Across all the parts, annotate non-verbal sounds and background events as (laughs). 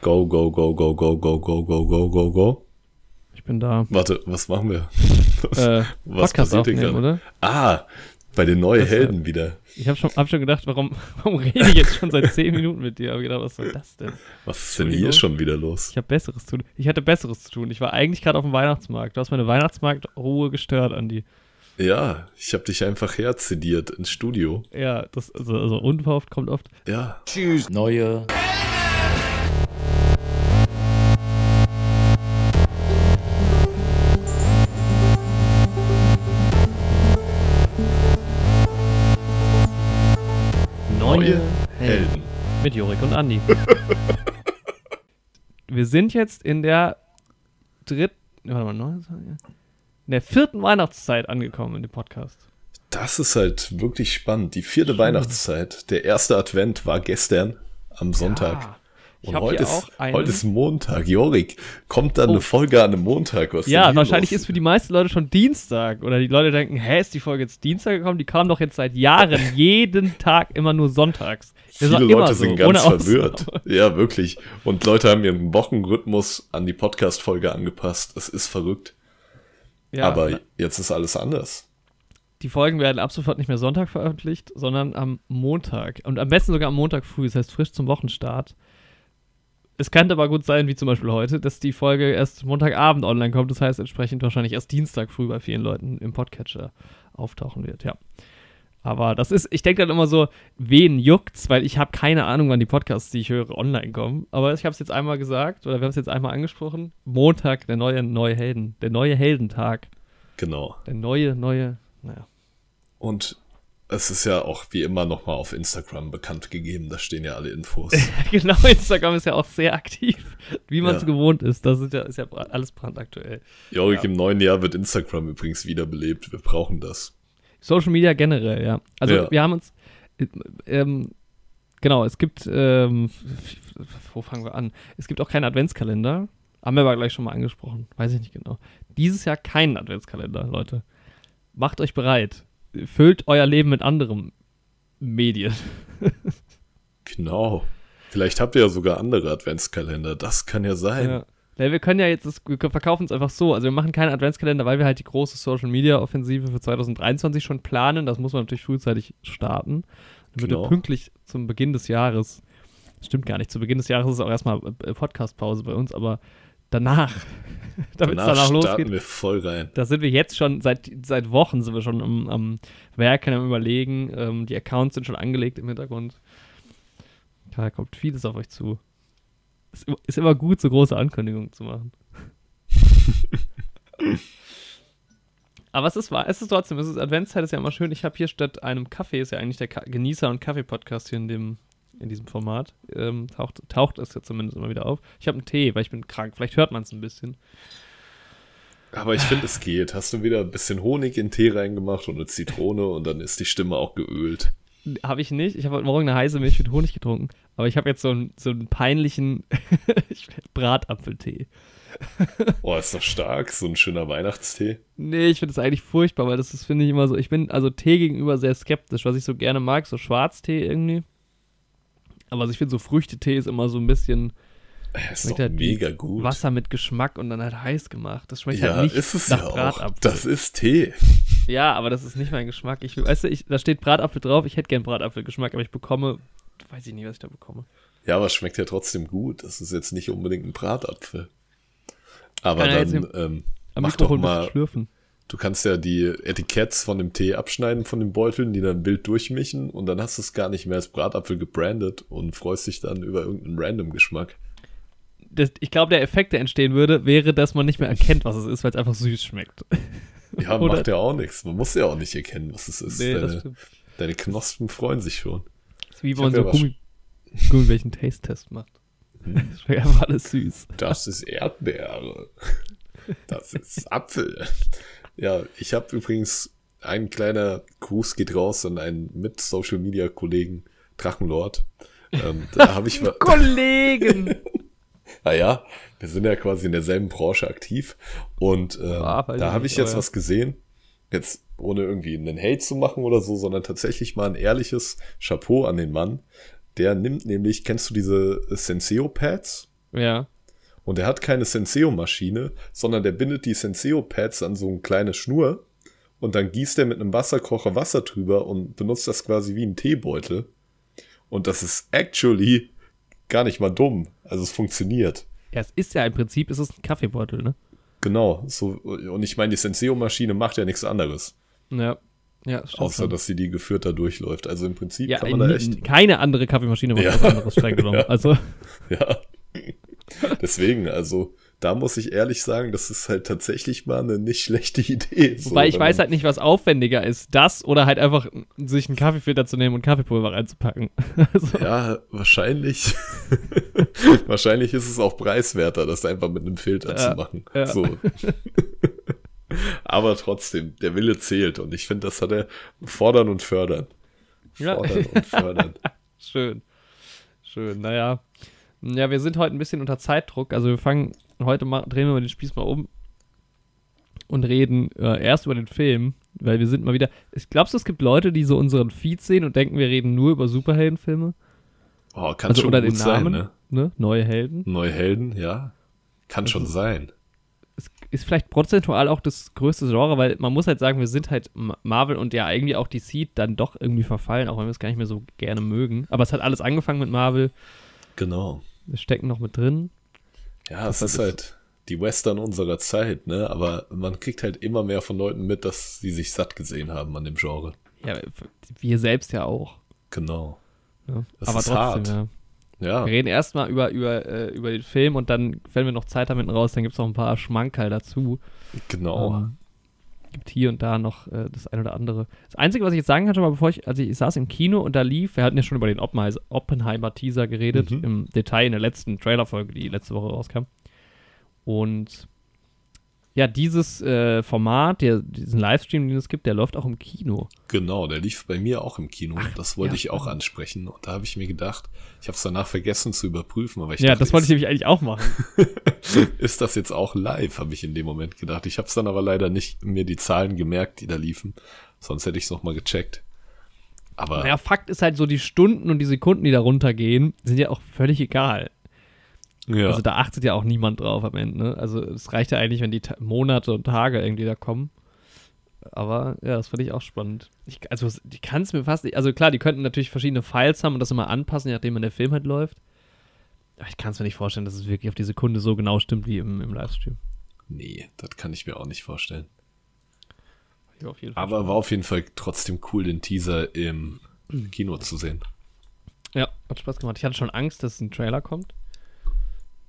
Go, go, go, go, go, go, go, go, go, go, go. Ich bin da. Warte, was machen wir? (laughs) Äh, Was passiert denn gerade? oder? Ah, bei den neuen Das, äh, Helden wieder. Ich habe schon, hab schon gedacht, warum, (laughs) warum rede ich jetzt schon seit 10 Minuten mit dir? Aber gedacht, was soll das denn? Was ist denn hier schon wieder los? Ich habe Besseres zu tun. Ich hatte Besseres zu tun. Ich war eigentlich gerade auf dem Weihnachtsmarkt. Du hast meine Weihnachtsmarktruhe gestört, Andi. Ja, ich habe dich einfach herzediert ins Studio. Ja, das also, also unverhofft kommt oft. Ja, Neue Neue Helden. mit Jorik und Andi. (laughs) Wir sind jetzt in der dritten, warte mal, neun, in der vierten Weihnachtszeit angekommen in dem Podcast. Das ist halt wirklich spannend. Die vierte Weihnachtszeit. Der erste Advent war gestern am Sonntag. Ja. Ich Und habe heute ist, einen. heute ist Montag. Jorik, kommt dann Oh. eine Folge an einem Montag? Was ja, wahrscheinlich los? ist für die meisten Leute schon Dienstag. Oder die Leute denken, hä, ist die Folge jetzt Dienstag gekommen? Die kam doch jetzt seit Jahren (laughs) jeden Tag immer nur sonntags. Das Viele Leute so, sind ganz ohne Ausnahme. verwirrt. (laughs) Ja, wirklich. Und Leute haben ihren Wochenrhythmus an die Podcast-Folge angepasst. Es ist verrückt. Ja, Aber jetzt ist alles anders. die Folgen werden ab sofort nicht mehr Sonntag veröffentlicht, sondern am Montag. Und am besten sogar am Montag früh, das heißt frisch zum Wochenstart. Es könnte aber gut sein, wie zum Beispiel heute, dass die Folge erst Montagabend online kommt. Das heißt entsprechend wahrscheinlich erst Dienstag früh bei vielen Leuten im Podcatcher auftauchen wird, ja. Aber das ist, ich denke dann immer so, wen juckt's, weil ich habe keine Ahnung, wann die Podcasts, die ich höre, online kommen. Aber ich habe es jetzt einmal gesagt, oder wir haben es jetzt einmal angesprochen. Montag, der neue, neue Helden, der neue Heldentag. Genau. Der neue, neue, naja. Und es ist ja auch wie immer nochmal auf Instagram bekannt gegeben. Da stehen ja alle Infos. (laughs) genau, Instagram ist ja auch sehr aktiv, wie man es Ja. gewohnt ist. Das ist ja, ist ja alles brandaktuell. Jorik, Ja. im neuen Jahr wird Instagram übrigens wiederbelebt. Wir brauchen das. Social Media generell, ja. Also wir haben uns, äh, ähm, genau, es gibt, ähm, wo fangen wir an? Es gibt auch keinen Adventskalender. Haben wir aber gleich schon mal angesprochen. Weiß ich nicht genau. Dieses Jahr keinen Adventskalender, Leute. Macht euch bereit. Füllt euer Leben mit anderen Medien. (laughs) Genau. Vielleicht habt ihr ja sogar andere Adventskalender. Das kann ja sein. Ja. Ja, wir können ja jetzt, das, wir verkaufen es einfach so. Also wir machen keinen Adventskalender, weil wir halt die große Social Media Offensive für 2023 schon planen. Das muss man natürlich frühzeitig starten. Damit Genau. wir pünktlich zum Beginn des Jahres, stimmt gar nicht, zu Beginn des Jahres ist auch erstmal äh, Podcast-Pause bei uns, aber danach, (laughs) damit es Danach losgeht, wir voll rein. da sind wir jetzt schon, seit, seit Wochen sind wir schon am, am Werken, am Überlegen. Ähm, die Accounts sind schon angelegt im Hintergrund. Da kommt vieles auf euch zu. Ist, immer- ist immer gut, so große Ankündigungen zu machen. (laughs) Aber es ist wahr, es ist trotzdem, es ist Adventszeit, ist ja immer schön. Ich habe hier statt einem Kaffee, ist ja eigentlich der Ka Genießer- und Kaffee-Podcast hier in, dem, in diesem Format, ähm, taucht, taucht es ja zumindest immer wieder auf. Ich habe einen Tee, weil ich bin krank. Vielleicht hört man es ein bisschen. Aber ich finde, es geht. Hast du wieder ein bisschen Honig in den Tee reingemacht und eine Zitrone und dann ist die Stimme auch geölt. Habe ich nicht. Ich habe heute Morgen eine heiße Milch mit Honig getrunken. Aber ich habe jetzt so einen, so einen peinlichen (laughs) Bratapfeltee. (laughs) Oh, ist doch stark. So ein schöner Weihnachtstee. Nee, ich finde das eigentlich furchtbar, weil das ist, finde ich, immer so. Ich bin also Tee gegenüber sehr skeptisch, was ich so gerne mag, so Schwarztee irgendwie. Aber also ich finde so Früchtetee ist immer so ein bisschen Ist schmeckt doch halt mega gut. Wasser mit Geschmack und dann halt heiß gemacht. Das schmeckt ja, halt nicht ist es nach ja. Bratapfel. Das ist Tee. Ja, aber das ist nicht mein Geschmack. Ich, weißt du, ich, da steht Bratapfel drauf. Ich hätte gern Bratapfelgeschmack, aber ich bekomme, weiß ich nicht, was ich da bekomme. Ja, aber es schmeckt ja trotzdem gut. Das ist jetzt nicht unbedingt ein Bratapfel. Aber Kann dann ähm, mach doch mal, schlürfen. Du kannst ja die Etiketts von dem Tee abschneiden von den Beuteln, die dann wild durchmischen und dann hast du es gar nicht mehr als Bratapfel gebrandet und freust dich dann über irgendeinen random Geschmack. das, ich glaube, der Effekt, der entstehen würde, wäre, dass man nicht mehr erkennt, was es ist, weil es einfach süß schmeckt. (laughs) Ja, Oder- macht ja auch nichts. Man muss ja auch nicht erkennen, was es ist. Nee, deine, deine Knospen freuen sich schon. Das ist wie wenn man so Gummi, Gummibärchen Taste-Test macht. (laughs) Das schmeckt einfach alles süß. Das ist Erdbeere. Das ist Apfel. Ja, ich habe übrigens ein kleiner Gruß geht raus an einen Mit-Social-Media-Kollegen, Drachenlord. Ähm, da habe ich, (laughs) wa- Kollegen! (laughs) naja, wir sind ja quasi in derselben Branche aktiv und ähm, Ah, weiß da habe ich jetzt ja. was gesehen. Jetzt ohne irgendwie einen Hate zu machen oder so, sondern tatsächlich mal ein ehrliches Chapeau an den Mann. Der nimmt nämlich, kennst du diese Senseo-Pads? Ja. Und er hat keine Senseo-Maschine, sondern der bindet die Senseo-Pads an so eine kleine Schnur und dann gießt er mit einem Wasserkocher Wasser drüber und benutzt das quasi wie ein Teebeutel. Und das ist actually gar nicht mal dumm. Also es funktioniert. Ja, es ist ja im Prinzip, es ist ein Kaffeebeutel, ne? Genau. So, und ich meine, die Senseo-Maschine macht ja nichts anderes. Ja. Ja, stimmt Außer, schon. dass sie die geführter durchläuft. Also im Prinzip ja, kann man da echt. keine andere Kaffeemaschine macht Ja. was anderes streng genommen. (laughs) Ja. Also, Ja. (laughs) Deswegen, also da muss ich ehrlich sagen, das ist halt tatsächlich mal eine nicht schlechte Idee. so, wobei ich weiß halt nicht, was aufwendiger ist. Das oder halt einfach sich einen Kaffeefilter zu nehmen und Kaffeepulver reinzupacken. (laughs) Also, Ja, wahrscheinlich. (laughs) wahrscheinlich ist es auch preiswerter, das einfach mit einem Filter Ja, zu machen. ja. So. Aber trotzdem, der Wille zählt und ich finde, das hat er fordern und fördern. Ja. Fordern und fördern. Schön. Schön, naja. Ja, wir sind heute ein bisschen unter Zeitdruck. Also wir fangen, heute mal, drehen wir mal den Spieß mal um und reden äh, erst über den Film, weil wir sind mal wieder. Ich glaubst du, es gibt Leute, die so unseren Feed sehen und denken, wir reden nur über Superheldenfilme? Oh, kann Also schon unter gut den sein, Namen, ne? ne? Neue Helden. Neue Helden, ja. Kann schon ist- sein. Es ist vielleicht prozentual auch das größte Genre, weil man muss halt sagen, wir sind halt Ma- Marvel und ja eigentlich auch DC dann doch irgendwie verfallen, auch wenn wir es gar nicht mehr so gerne mögen. Aber es hat alles angefangen mit Marvel. Genau. Stecken noch mit drin. Ja, es Das ist ist- halt die Western unserer Zeit, ne? Aber man kriegt halt immer mehr von Leuten mit, dass sie sich satt gesehen haben an dem Genre. Ja, wir selbst ja auch. Genau. Ne? Das Aber ist trotzdem, hart. ja. Ja, Wir reden erstmal über, über, äh, über den Film und dann, wenn wir noch Zeit haben hinten raus, dann gibt es noch ein paar Schmankerl dazu. genau. Ähm, gibt hier und da noch äh, das ein oder andere. Das Einzige, was ich jetzt sagen kann, schon mal bevor ich, also ich saß im Kino und da lief, wir hatten ja schon über den Oppenheimer- Oppenheimer-Teaser geredet, Mhm. im Detail in der letzten Trailerfolge, die letzte Woche rauskam. Und ja, dieses äh, Format, der, diesen Livestream, den es gibt, der läuft auch im Kino. Genau, der lief bei mir auch im Kino. das wollte ja, ich auch ansprechen. Und da habe ich mir gedacht, ich habe es danach vergessen zu überprüfen, aber ich ja, dachte, das wollte ich nämlich eigentlich auch machen. (laughs) ist das jetzt auch live, habe ich in dem Moment gedacht. Ich habe es dann aber leider nicht mir die Zahlen gemerkt, die da liefen. Sonst hätte ich es nochmal gecheckt. Aber Naja, Fakt ist halt so, die Stunden und die Sekunden, die da runtergehen, sind ja auch völlig egal. Ja, Also da achtet ja auch niemand drauf am Ende. Ne? Also es reicht ja eigentlich, wenn die Ta Monate und Tage irgendwie da kommen. Aber ja, das fand ich auch spannend. Ich, also die kann es mir fast nicht, also klar, die könnten natürlich verschiedene Files haben und das immer anpassen, je nachdem, wann der Film halt läuft. Aber ich kann es mir nicht vorstellen, dass es wirklich auf die Sekunde so genau stimmt wie im, im Livestream. nee, das kann ich mir auch nicht vorstellen. Fall Aber war auf jeden Fall trotzdem cool, den Teaser im Kino zu sehen. Ja, hat Spaß gemacht. Ich hatte schon Angst, dass ein Trailer kommt.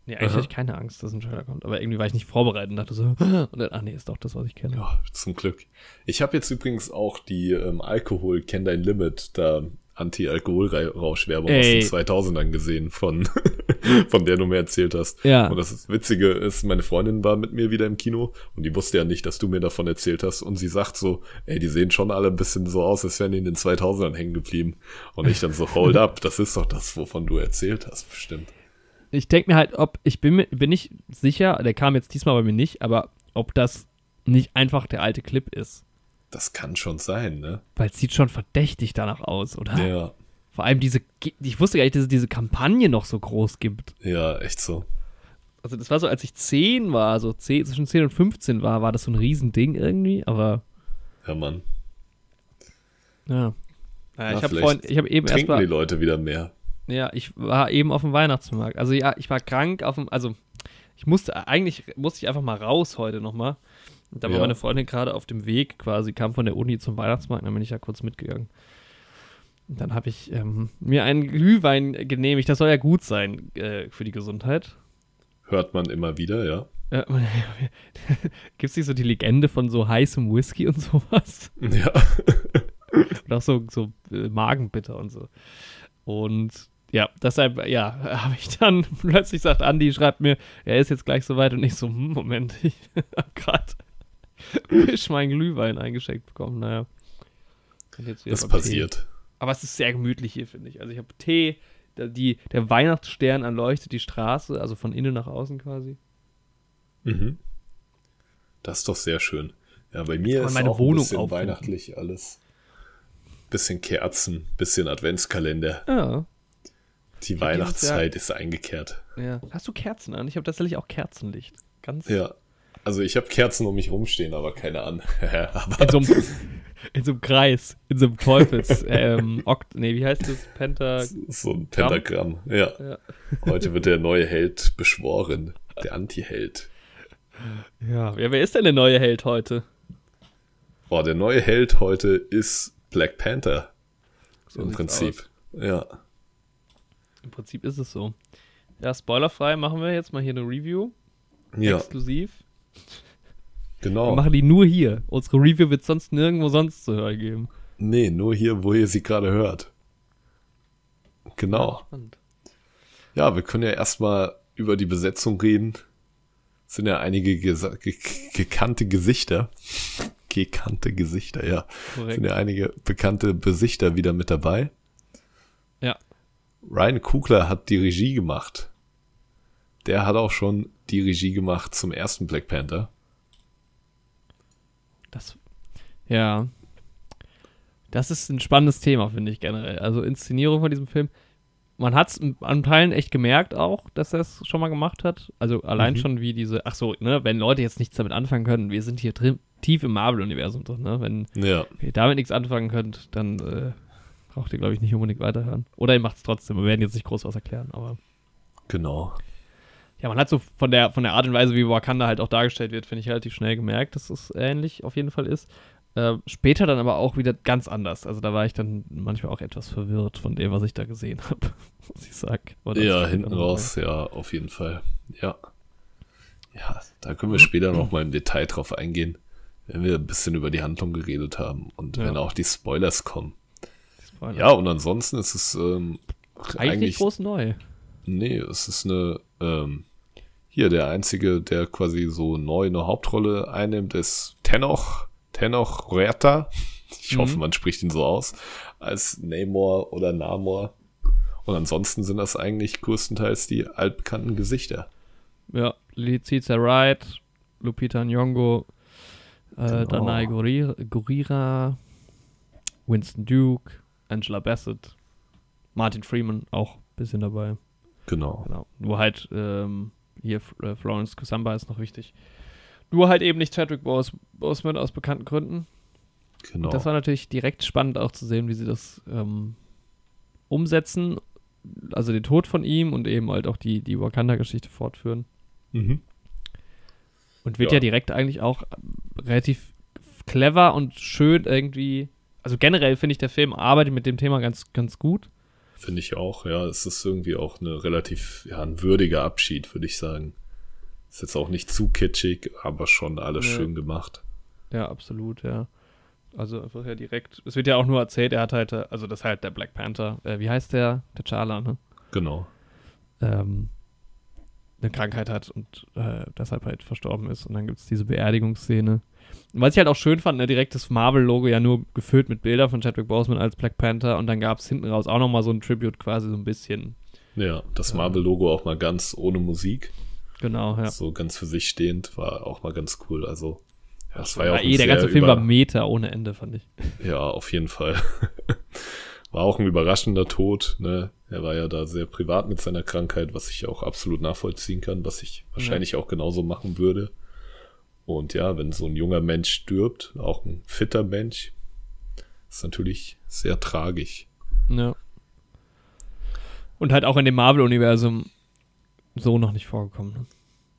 Nee, eigentlich Aha. hatte ich keine Angst, dass ein Trailer kommt. Aber irgendwie war ich nicht vorbereitet und dachte so, (gasps) und dann, ach nee, ist doch das, was ich kenne. Ja, zum Glück. Ich habe jetzt übrigens auch die ähm, Alkohol Kenn Dein Limit, da Anti-Alkohol-Rauschwerbung aus den 2000ern gesehen, von, (laughs) von der du mir erzählt hast. Ja. Und das Witzige ist, meine Freundin war mit mir wieder im Kino und die wusste ja nicht, dass du mir davon erzählt hast. Und sie sagt so, ey, die sehen schon alle ein bisschen so aus, als wären die in den 2000ern hängen geblieben. Und ich dann so, hold up, das ist doch das, wovon du erzählt hast, bestimmt. Ich denke mir halt, ob, ich bin mir bin nicht sicher, der kam jetzt diesmal bei mir nicht, aber ob das nicht einfach der alte Clip ist. Das kann schon sein, ne? Weil es sieht schon verdächtig danach aus, oder? Ja, Vor allem diese, ich wusste gar nicht, dass es diese Kampagne noch so groß gibt. ja, echt so. Also das war so, als ich 10 war, so 10, zwischen 10 und 15 war, war das so ein Riesending irgendwie, aber Ja, Mann. ja. Ja, Ja, ich habe habe eben Trinken erstmal die Leute wieder mehr. Ja, ich war eben auf dem Weihnachtsmarkt. Also ja, ich war krank auf dem, also ich musste, eigentlich musste ich einfach mal raus heute nochmal. Und da war Ja. meine Freundin gerade auf dem Weg quasi, kam von der Uni zum Weihnachtsmarkt, dann bin ich ja kurz mitgegangen. Und dann habe ich ähm, mir einen Glühwein genehmigt, das soll ja gut sein äh, für die Gesundheit. Hört man immer wieder, ja. Äh, (laughs) Gibt es nicht so die Legende von so heißem Whisky und sowas? Ja. (laughs) Und auch so, so äh, Magenbitter und so. Und ja, deshalb, ja, (laughs) habe ich dann (laughs) plötzlich sagt Andi, schreibt mir, er ist jetzt gleich soweit und ich so, hm, Moment, (laughs) ich habe gerade frisch meinen Glühwein eingeschenkt bekommen. Naja. Das beim Tee. passiert. Aber es ist sehr gemütlich hier, finde ich. Also ich habe Tee, der, die, der Weihnachtsstern erleuchtet die Straße, also von innen nach außen quasi. Mhm. Das ist doch sehr schön. Ja, bei mir ist meine auch Wohnung ein bisschen auffinden. weihnachtlich alles. Bisschen Kerzen, bisschen Adventskalender. Ja. Die Weihnachtszeit ist eingekehrt. Ja. Hast du Kerzen an? Ich habe tatsächlich auch Kerzenlicht. Ganz. Ja. Also ich habe Kerzen um mich rumstehen, aber keine an. (laughs) aber In so, einem, in so einem Kreis, in so einem Teufels, (laughs) ähm, Okt, nee, wie heißt das? Penta. so ein Pentagramm. Ja. Ja. Heute wird der neue Held beschworen. Der Anti-Held. Ja. ja, wer ist denn der neue Held heute? Boah, der neue Held heute ist Black Panther. So Im Prinzip. Ja. Im Prinzip ist es so. Ja, spoilerfrei machen wir jetzt mal hier eine Review. Ja, Exklusiv. Wir genau. machen die nur hier. Unsere Review wird sonst nirgendwo sonst zu hören geben. Nee, nur hier, wo ihr sie gerade hört. Genau. Ja, wir können ja erstmal über die Besetzung reden. Es sind ja einige ge gekannte Gesichter. Gekannte Gesichter, ja. Es Korrekt. sind ja einige bekannte Besichter wieder mit dabei. Ryan Kugler hat die Regie gemacht. Der hat auch schon die Regie gemacht zum ersten Black Panther. Das, ja. Das ist ein spannendes Thema, finde ich generell. Also Inszenierung von diesem Film. Man hat es an Teilen echt gemerkt auch, dass er es schon mal gemacht hat. Also allein Mhm. schon wie diese, ach so, ne, wenn Leute jetzt nichts damit anfangen können, wir sind hier drin, tief im Marvel-Universum drin, ne? Wenn Ja, ihr damit nichts anfangen könnt, dann äh, braucht ihr, glaube ich, nicht unbedingt weiterhören. Oder ihr macht es trotzdem. Wir werden jetzt nicht groß was erklären, aber genau. ja, man hat so von der, von der Art und Weise, wie Wakanda halt auch dargestellt wird, finde ich relativ schnell gemerkt, dass es ähnlich auf jeden Fall ist. Äh, später dann aber auch wieder ganz anders. Also da war ich dann manchmal auch etwas verwirrt von dem, was ich da gesehen habe, (laughs) muss ich sagen. Ja, hinten raus, ja, auf jeden Fall. Ja. Ja, da können wir später noch mal im Detail drauf eingehen, wenn wir ein bisschen über die Handlung geredet haben und Ja. wenn auch die Spoilers kommen. Ja, und ansonsten ist es ähm, eigentlich, groß neu. nee, es ist eine, ähm, hier der einzige, der quasi so neu eine Hauptrolle einnimmt, ist Tenoch, Tenoch Huerta. Ich hoffe, Mhm. man spricht ihn so aus, als Namor oder Namor. Und ansonsten sind das eigentlich größtenteils die altbekannten Gesichter. Ja, Leticia Wright, Lupita Nyong'o, äh, Genau. Danai Gurira, Winston Duke, Angela Bassett, Martin Freeman auch ein bisschen dabei. Genau. Genau. Nur halt, ähm, hier äh, Florence Kusamba ist noch wichtig. Nur halt eben nicht Chadwick Bos Boseman aus bekannten Gründen. Genau. Das war natürlich direkt spannend auch zu sehen, wie sie das ähm, umsetzen. Also den Tod von ihm und eben halt auch die, die Wakanda-Geschichte fortführen. mhm. Und wird Ja. ja, direkt eigentlich auch relativ clever und schön irgendwie. Also generell finde ich, der Film arbeitet mit dem Thema ganz, ganz gut. Finde ich auch, ja. Es ist irgendwie auch eine relativ, ja, ein würdiger Abschied, würde ich sagen. Ist jetzt auch nicht zu kitschig, aber schon alles Nee. schön gemacht. Ja, absolut, ja. Also einfach ja direkt. Es wird ja auch nur erzählt, er hat halt, also das ist halt der Black Panther. Äh, wie heißt der? T'Challa, ne? Genau. ähm, eine Krankheit hat und äh, deshalb halt verstorben ist. Und dann gibt es diese Beerdigungsszene. Und was ich halt auch schön fand, ne, direkt das Marvel-Logo ja nur gefüllt mit Bildern von Chadwick Boseman als Black Panther und dann gab es hinten raus auch nochmal so ein Tribute quasi so ein bisschen. Ja, das Ja. Marvel-Logo auch mal ganz ohne Musik, Genau, ja. so ganz für sich stehend, war auch mal ganz cool. Also, ja, es war ja auch eh, der ganze Film war Meta ohne Ende, fand ich. Ja, auf jeden Fall. (laughs) War auch ein überraschender Tod. Ne? Er war ja da sehr privat mit seiner Krankheit, was ich auch absolut nachvollziehen kann, was ich wahrscheinlich auch genauso machen würde. Und ja, wenn so ein junger Mensch stirbt, auch ein fitter Mensch, ist natürlich sehr tragisch. Ja. Und halt auch in dem Marvel-Universum so noch nicht vorgekommen. Ne?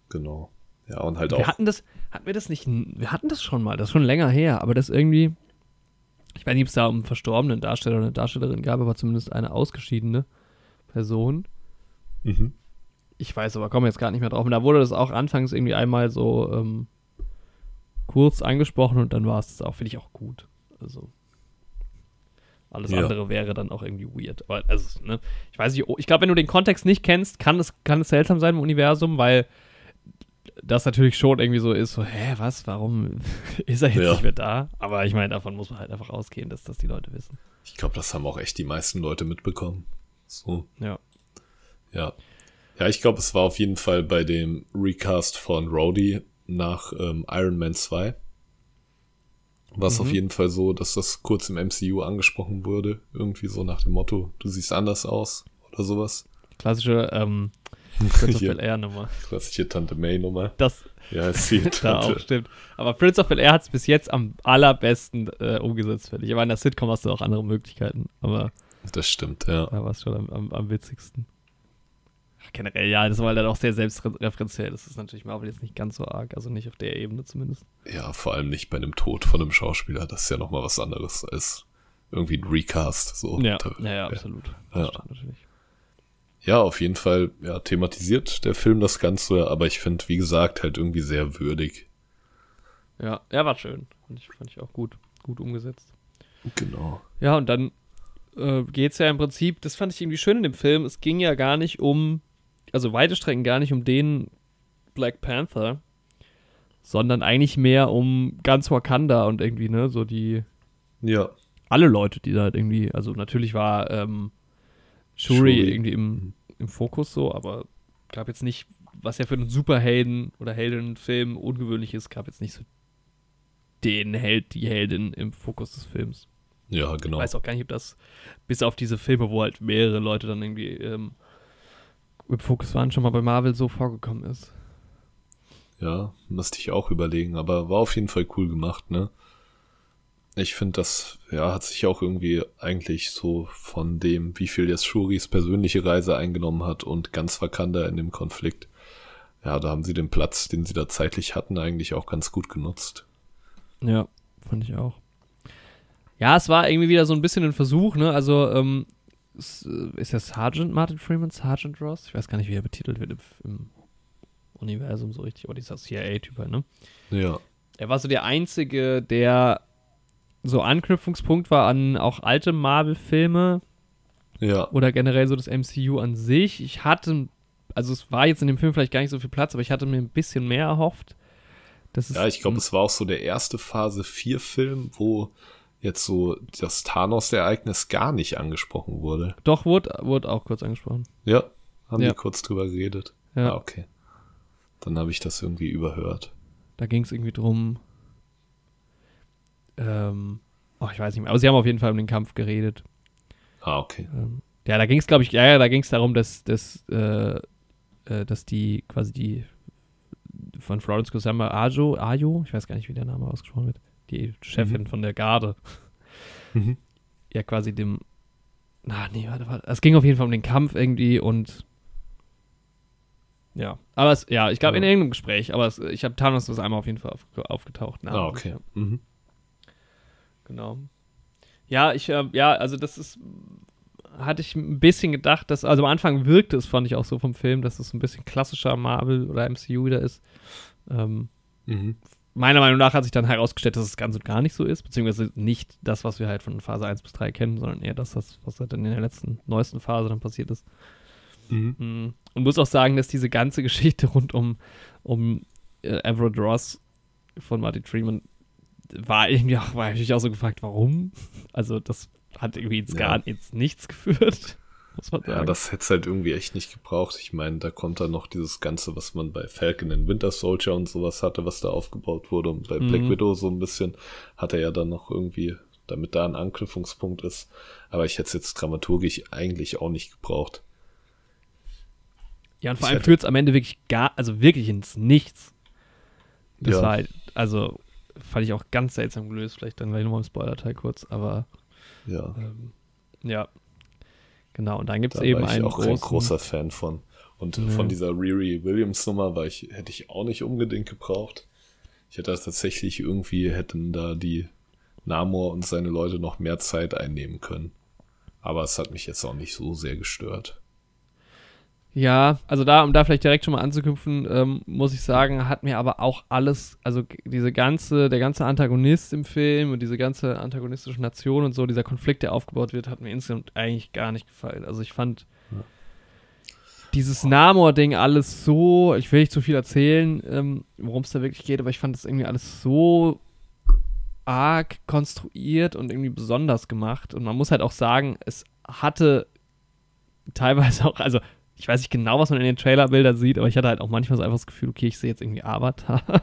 Genau. Ja, und halt Wir auch. hatten das, hatten wir das nicht, wir hatten das schon mal, das ist schon länger her, aber das irgendwie, ich weiß nicht, ob es da um einen verstorbenen Darsteller oder eine Darstellerin gab, aber zumindest eine ausgeschiedene Person. Mhm. Ich weiß aber, komme jetzt gar nicht mehr drauf. Und da wurde das auch anfangs irgendwie einmal so ähm, kurz angesprochen und dann war es auch, finde ich auch gut. Also alles Ja. andere wäre dann auch irgendwie weird. Aber also, ne, ich weiß nicht, ich glaube, wenn du den Kontext nicht kennst, kann es, kann es seltsam sein im Universum, weil das natürlich schon irgendwie so ist, so, hä, was, warum (laughs) ist er jetzt Ja. nicht mehr da? Aber ich meine, davon muss man halt einfach ausgehen, dass das die Leute wissen. Ich glaube, das haben auch echt die meisten Leute mitbekommen. So. Ja. Ja. Ja, ich glaube, es war auf jeden Fall bei dem Recast von Rhodey nach ähm, Iron Man 2. War es Mhm. auf jeden Fall so, dass das kurz im MCU angesprochen wurde. Irgendwie so nach dem Motto, du siehst anders aus oder sowas. Klassische, ähm, (laughs) Prince of Hier. Bel Air Nummer. Klassische Tante May Nummer. Das Ja, ist die (laughs) da auch stimmt. Aber Prince of Bel Air hat es bis jetzt am allerbesten äh, umgesetzt, finde ich. Aber in der Sitcom hast du auch andere Möglichkeiten. Aber Das stimmt, ja. da war es schon am, am, am witzigsten. Generell, ja, das war halt dann auch sehr selbstreferenziell. Das ist natürlich Marvel jetzt nicht ganz so arg. Also nicht auf der Ebene zumindest. Ja, vor allem nicht bei einem Tod von einem Schauspieler. Das ist ja nochmal was anderes als irgendwie ein Recast. So. Ja, Da- ja, ja, absolut. Ja. Ja, auf jeden Fall ja, thematisiert der Film das Ganze, aber ich finde, wie gesagt, halt irgendwie sehr würdig. Ja, er war schön. Fand ich, fand ich auch gut. Gut umgesetzt. Genau. Ja, und dann äh, geht es ja im Prinzip, das fand ich irgendwie schön in dem Film, es ging ja gar nicht um, also weite Strecken gar nicht um den Black Panther, sondern eigentlich mehr um ganz Wakanda und irgendwie, ne, so die, Ja, alle Leute, die da halt irgendwie, also natürlich war ähm, Shuri, Shuri. irgendwie im, im Fokus so, aber gab jetzt nicht, was ja für einen Superhelden oder Heldenfilm ungewöhnlich ist, gab jetzt nicht so den Held, die Heldin im Fokus des Films. ja, Ich genau. weiß auch gar nicht, ob das bis auf diese Filme, wo halt mehrere Leute dann irgendwie ähm, im Fokus waren, schon mal bei Marvel so vorgekommen ist. Ja, müsste ich auch überlegen, aber war auf jeden Fall cool gemacht, ne? Ich finde, das ja, hat sich auch irgendwie eigentlich so von dem, wie viel jetzt Shuris persönliche Reise eingenommen hat und ganz Wakanda in dem Konflikt. Ja, da haben sie den Platz, den sie da zeitlich hatten, eigentlich auch ganz gut genutzt. Ja, fand ich auch. Ja, es war irgendwie wieder so ein bisschen ein Versuch, ne? Also, ähm, äh, ist der Sergeant Martin Freeman, Sergeant Ross? Ich weiß gar nicht, wie er betitelt wird im, im Universum so richtig, aber dieser CIA-Typ halt, ne? Ja, Er war so der Einzige, der so Anknüpfungspunkt war an auch alte Marvel-Filme, ja, oder generell so das MCU an sich. Ich hatte, also es war jetzt in dem Film vielleicht gar nicht so viel Platz, aber ich hatte mir ein bisschen mehr erhofft. Das ist, ja, ich glaube, es war auch so der erste Phase 4 Film, wo jetzt so das Thanos-Ereignis gar nicht angesprochen wurde. Doch, wurde, wurde auch kurz angesprochen. Ja, haben Ja. die kurz drüber geredet. Ja, Ah, okay. Dann habe ich das irgendwie überhört. da ging es irgendwie drum. Ähm, oh, ich weiß nicht mehr. Aber sie haben auf jeden Fall um den Kampf geredet. Ah, okay. Ähm, ja, da ging es, glaube ich, ja, ja, da ging es darum, dass, dass, äh, äh, dass die quasi die von Florence Kusama Ajo, Ajo, ich weiß gar nicht, wie der Name ausgesprochen wird, die Chefin Mhm. von der Garde, (laughs) Mhm. ja quasi dem. Na, nee, warte, warte. Es ging auf jeden Fall um den Kampf irgendwie und. Ja. Aber es, ja, ich glaube in irgendeinem Gespräch, aber es, ich habe Thanos das einmal auf jeden Fall auf, aufgetaucht. Ah, namentlich, okay. Mhm. genau. Ja, ich, äh, ja, also das ist. Hatte ich ein bisschen gedacht, dass, also am Anfang wirkte es, fand ich auch so vom Film, dass es ein bisschen klassischer Marvel oder MCU wieder ist. Ähm, Mhm. Meiner Meinung nach hat sich dann herausgestellt, dass es ganz und gar nicht so ist, beziehungsweise nicht das, was wir halt von Phase 1 bis 3 kennen, sondern eher das, was, halt dann in der letzten, neuesten Phase dann passiert ist. Mhm. Mm. Und muss auch sagen, dass diese ganze (laughs) Geschichte rund um, um äh, Everett Ross von Martin Freeman war irgendwie auch, war ich mich auch so gefragt, warum? Also, das hat irgendwie ins Ja. gar ins Nichts geführt, muss man Ja, sagen. das hätte es halt irgendwie echt nicht gebraucht. Ich meine, da kommt dann noch dieses Ganze, was man bei Falcon and Winter Soldier und sowas hatte, was da aufgebaut wurde. Und bei Black Mhm. Widow so ein bisschen hat er ja dann noch irgendwie, damit da ein Anknüpfungspunkt ist. Aber ich hätte es jetzt dramaturgisch eigentlich auch nicht gebraucht. ja, und vor ich allem führt es am Ende wirklich gar, also wirklich ins Nichts. Das Ja. war halt, also fand ich auch ganz seltsam gelöst, vielleicht dann gleich nochmal im Spoiler-Teil kurz, aber Ja, ähm, ja. Genau, und dann gibt es da eben war ich einen auch großen, kein großer Fan von. Und Nee. von dieser Riri Williams Nummer war ich, hätte ich auch nicht unbedingt gebraucht. Ich hätte das tatsächlich irgendwie, hätten da die Namor und seine Leute noch mehr Zeit einnehmen können. Aber es hat mich jetzt auch nicht so sehr gestört. Ja, also da, um da vielleicht direkt schon mal anzuknüpfen, ähm, muss ich sagen, hat mir aber auch alles, also diese ganze, der ganze Antagonist im Film und diese ganze antagonistische Nation und so, dieser Konflikt, der aufgebaut wird, hat mir insgesamt eigentlich gar nicht gefallen. Also ich fand Ja. dieses Namor-Ding alles so, ich will nicht zu viel erzählen, ähm, worum es da wirklich geht, aber ich fand das irgendwie alles so arg konstruiert und irgendwie besonders gemacht. Und man muss halt auch sagen, es hatte teilweise auch, also ich weiß nicht genau, was man in den Trailerbildern sieht, aber ich hatte halt auch manchmal so einfach das Gefühl, okay, ich sehe jetzt irgendwie Avatar. (laughs)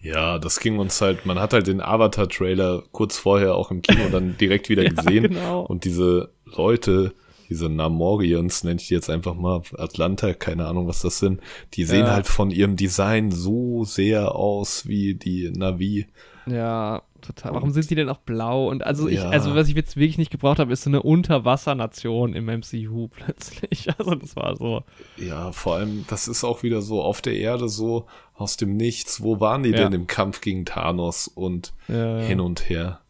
Ja, das ging uns halt, man hat halt den Avatar-Trailer kurz vorher auch im Kino dann direkt wieder (laughs) gesehen. genau. Und diese Leute, diese Namorians, nenne ich die jetzt einfach mal, Atlanta, keine Ahnung, was das sind, die sehen Ja. halt von ihrem Design so sehr aus wie die Navi. Ja, total. Warum sind die denn auch blau? Und also ich, Ja. also was ich jetzt wirklich nicht gebraucht habe, ist so eine Unterwassernation im MCU (laughs) plötzlich. Also das war so. Ja, vor allem, das ist auch wieder so auf der Erde so aus dem Nichts. Wo waren die Ja. denn im Kampf gegen Thanos und Äh, hin und her?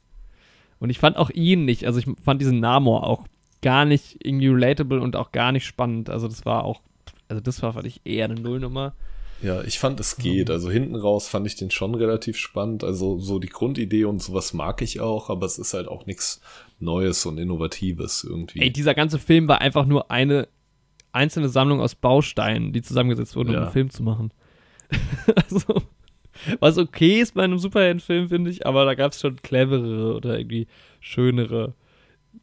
Und ich fand auch ihn nicht, also ich fand diesen Namor auch gar nicht irgendwie relatable und auch gar nicht spannend. Also das war auch, also das war fand ich eher eine Nullnummer. Ja, ich fand, es geht. Also hinten raus fand ich den schon relativ spannend. Also so die Grundidee und sowas mag ich auch, aber es ist halt auch nichts Neues und Innovatives irgendwie. Ey, dieser ganze Film war einfach nur eine einzelne Sammlung aus Bausteinen, die zusammengesetzt wurden, um Ja. einen Film zu machen. (laughs) also, was okay ist bei einem Superheldenfilm, finde ich, aber da gab es schon cleverere oder irgendwie schönere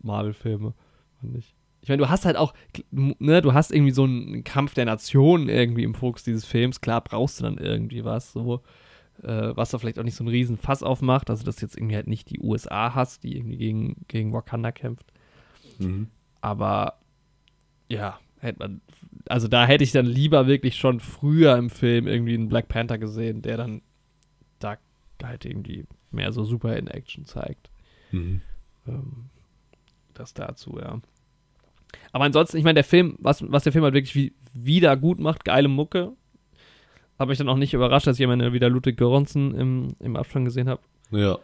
Marvel-Filme, fand ich. Ich meine, du hast halt auch, ne, du hast irgendwie so einen Kampf der Nationen irgendwie im Fokus dieses Films. Klar brauchst du dann irgendwie was, so, äh, was da vielleicht auch nicht so einen riesen Fass aufmacht. Also, dass jetzt irgendwie halt nicht die USA hast, die irgendwie gegen, gegen Wakanda kämpft. Mhm. Aber ja, hätte man, also da hätte ich dann lieber wirklich schon früher im Film irgendwie einen Black Panther gesehen, der dann da halt irgendwie mehr so super in Action zeigt. Mhm. Ähm, das dazu, ja. Aber ansonsten, ich meine, der Film, was, was der Film halt wirklich wie, wieder gut macht, geile Mucke. Habe mich dann auch nicht überrascht, dass ich jemanden wieder Ludwig Göransson im, im Abspann gesehen habe. Ja,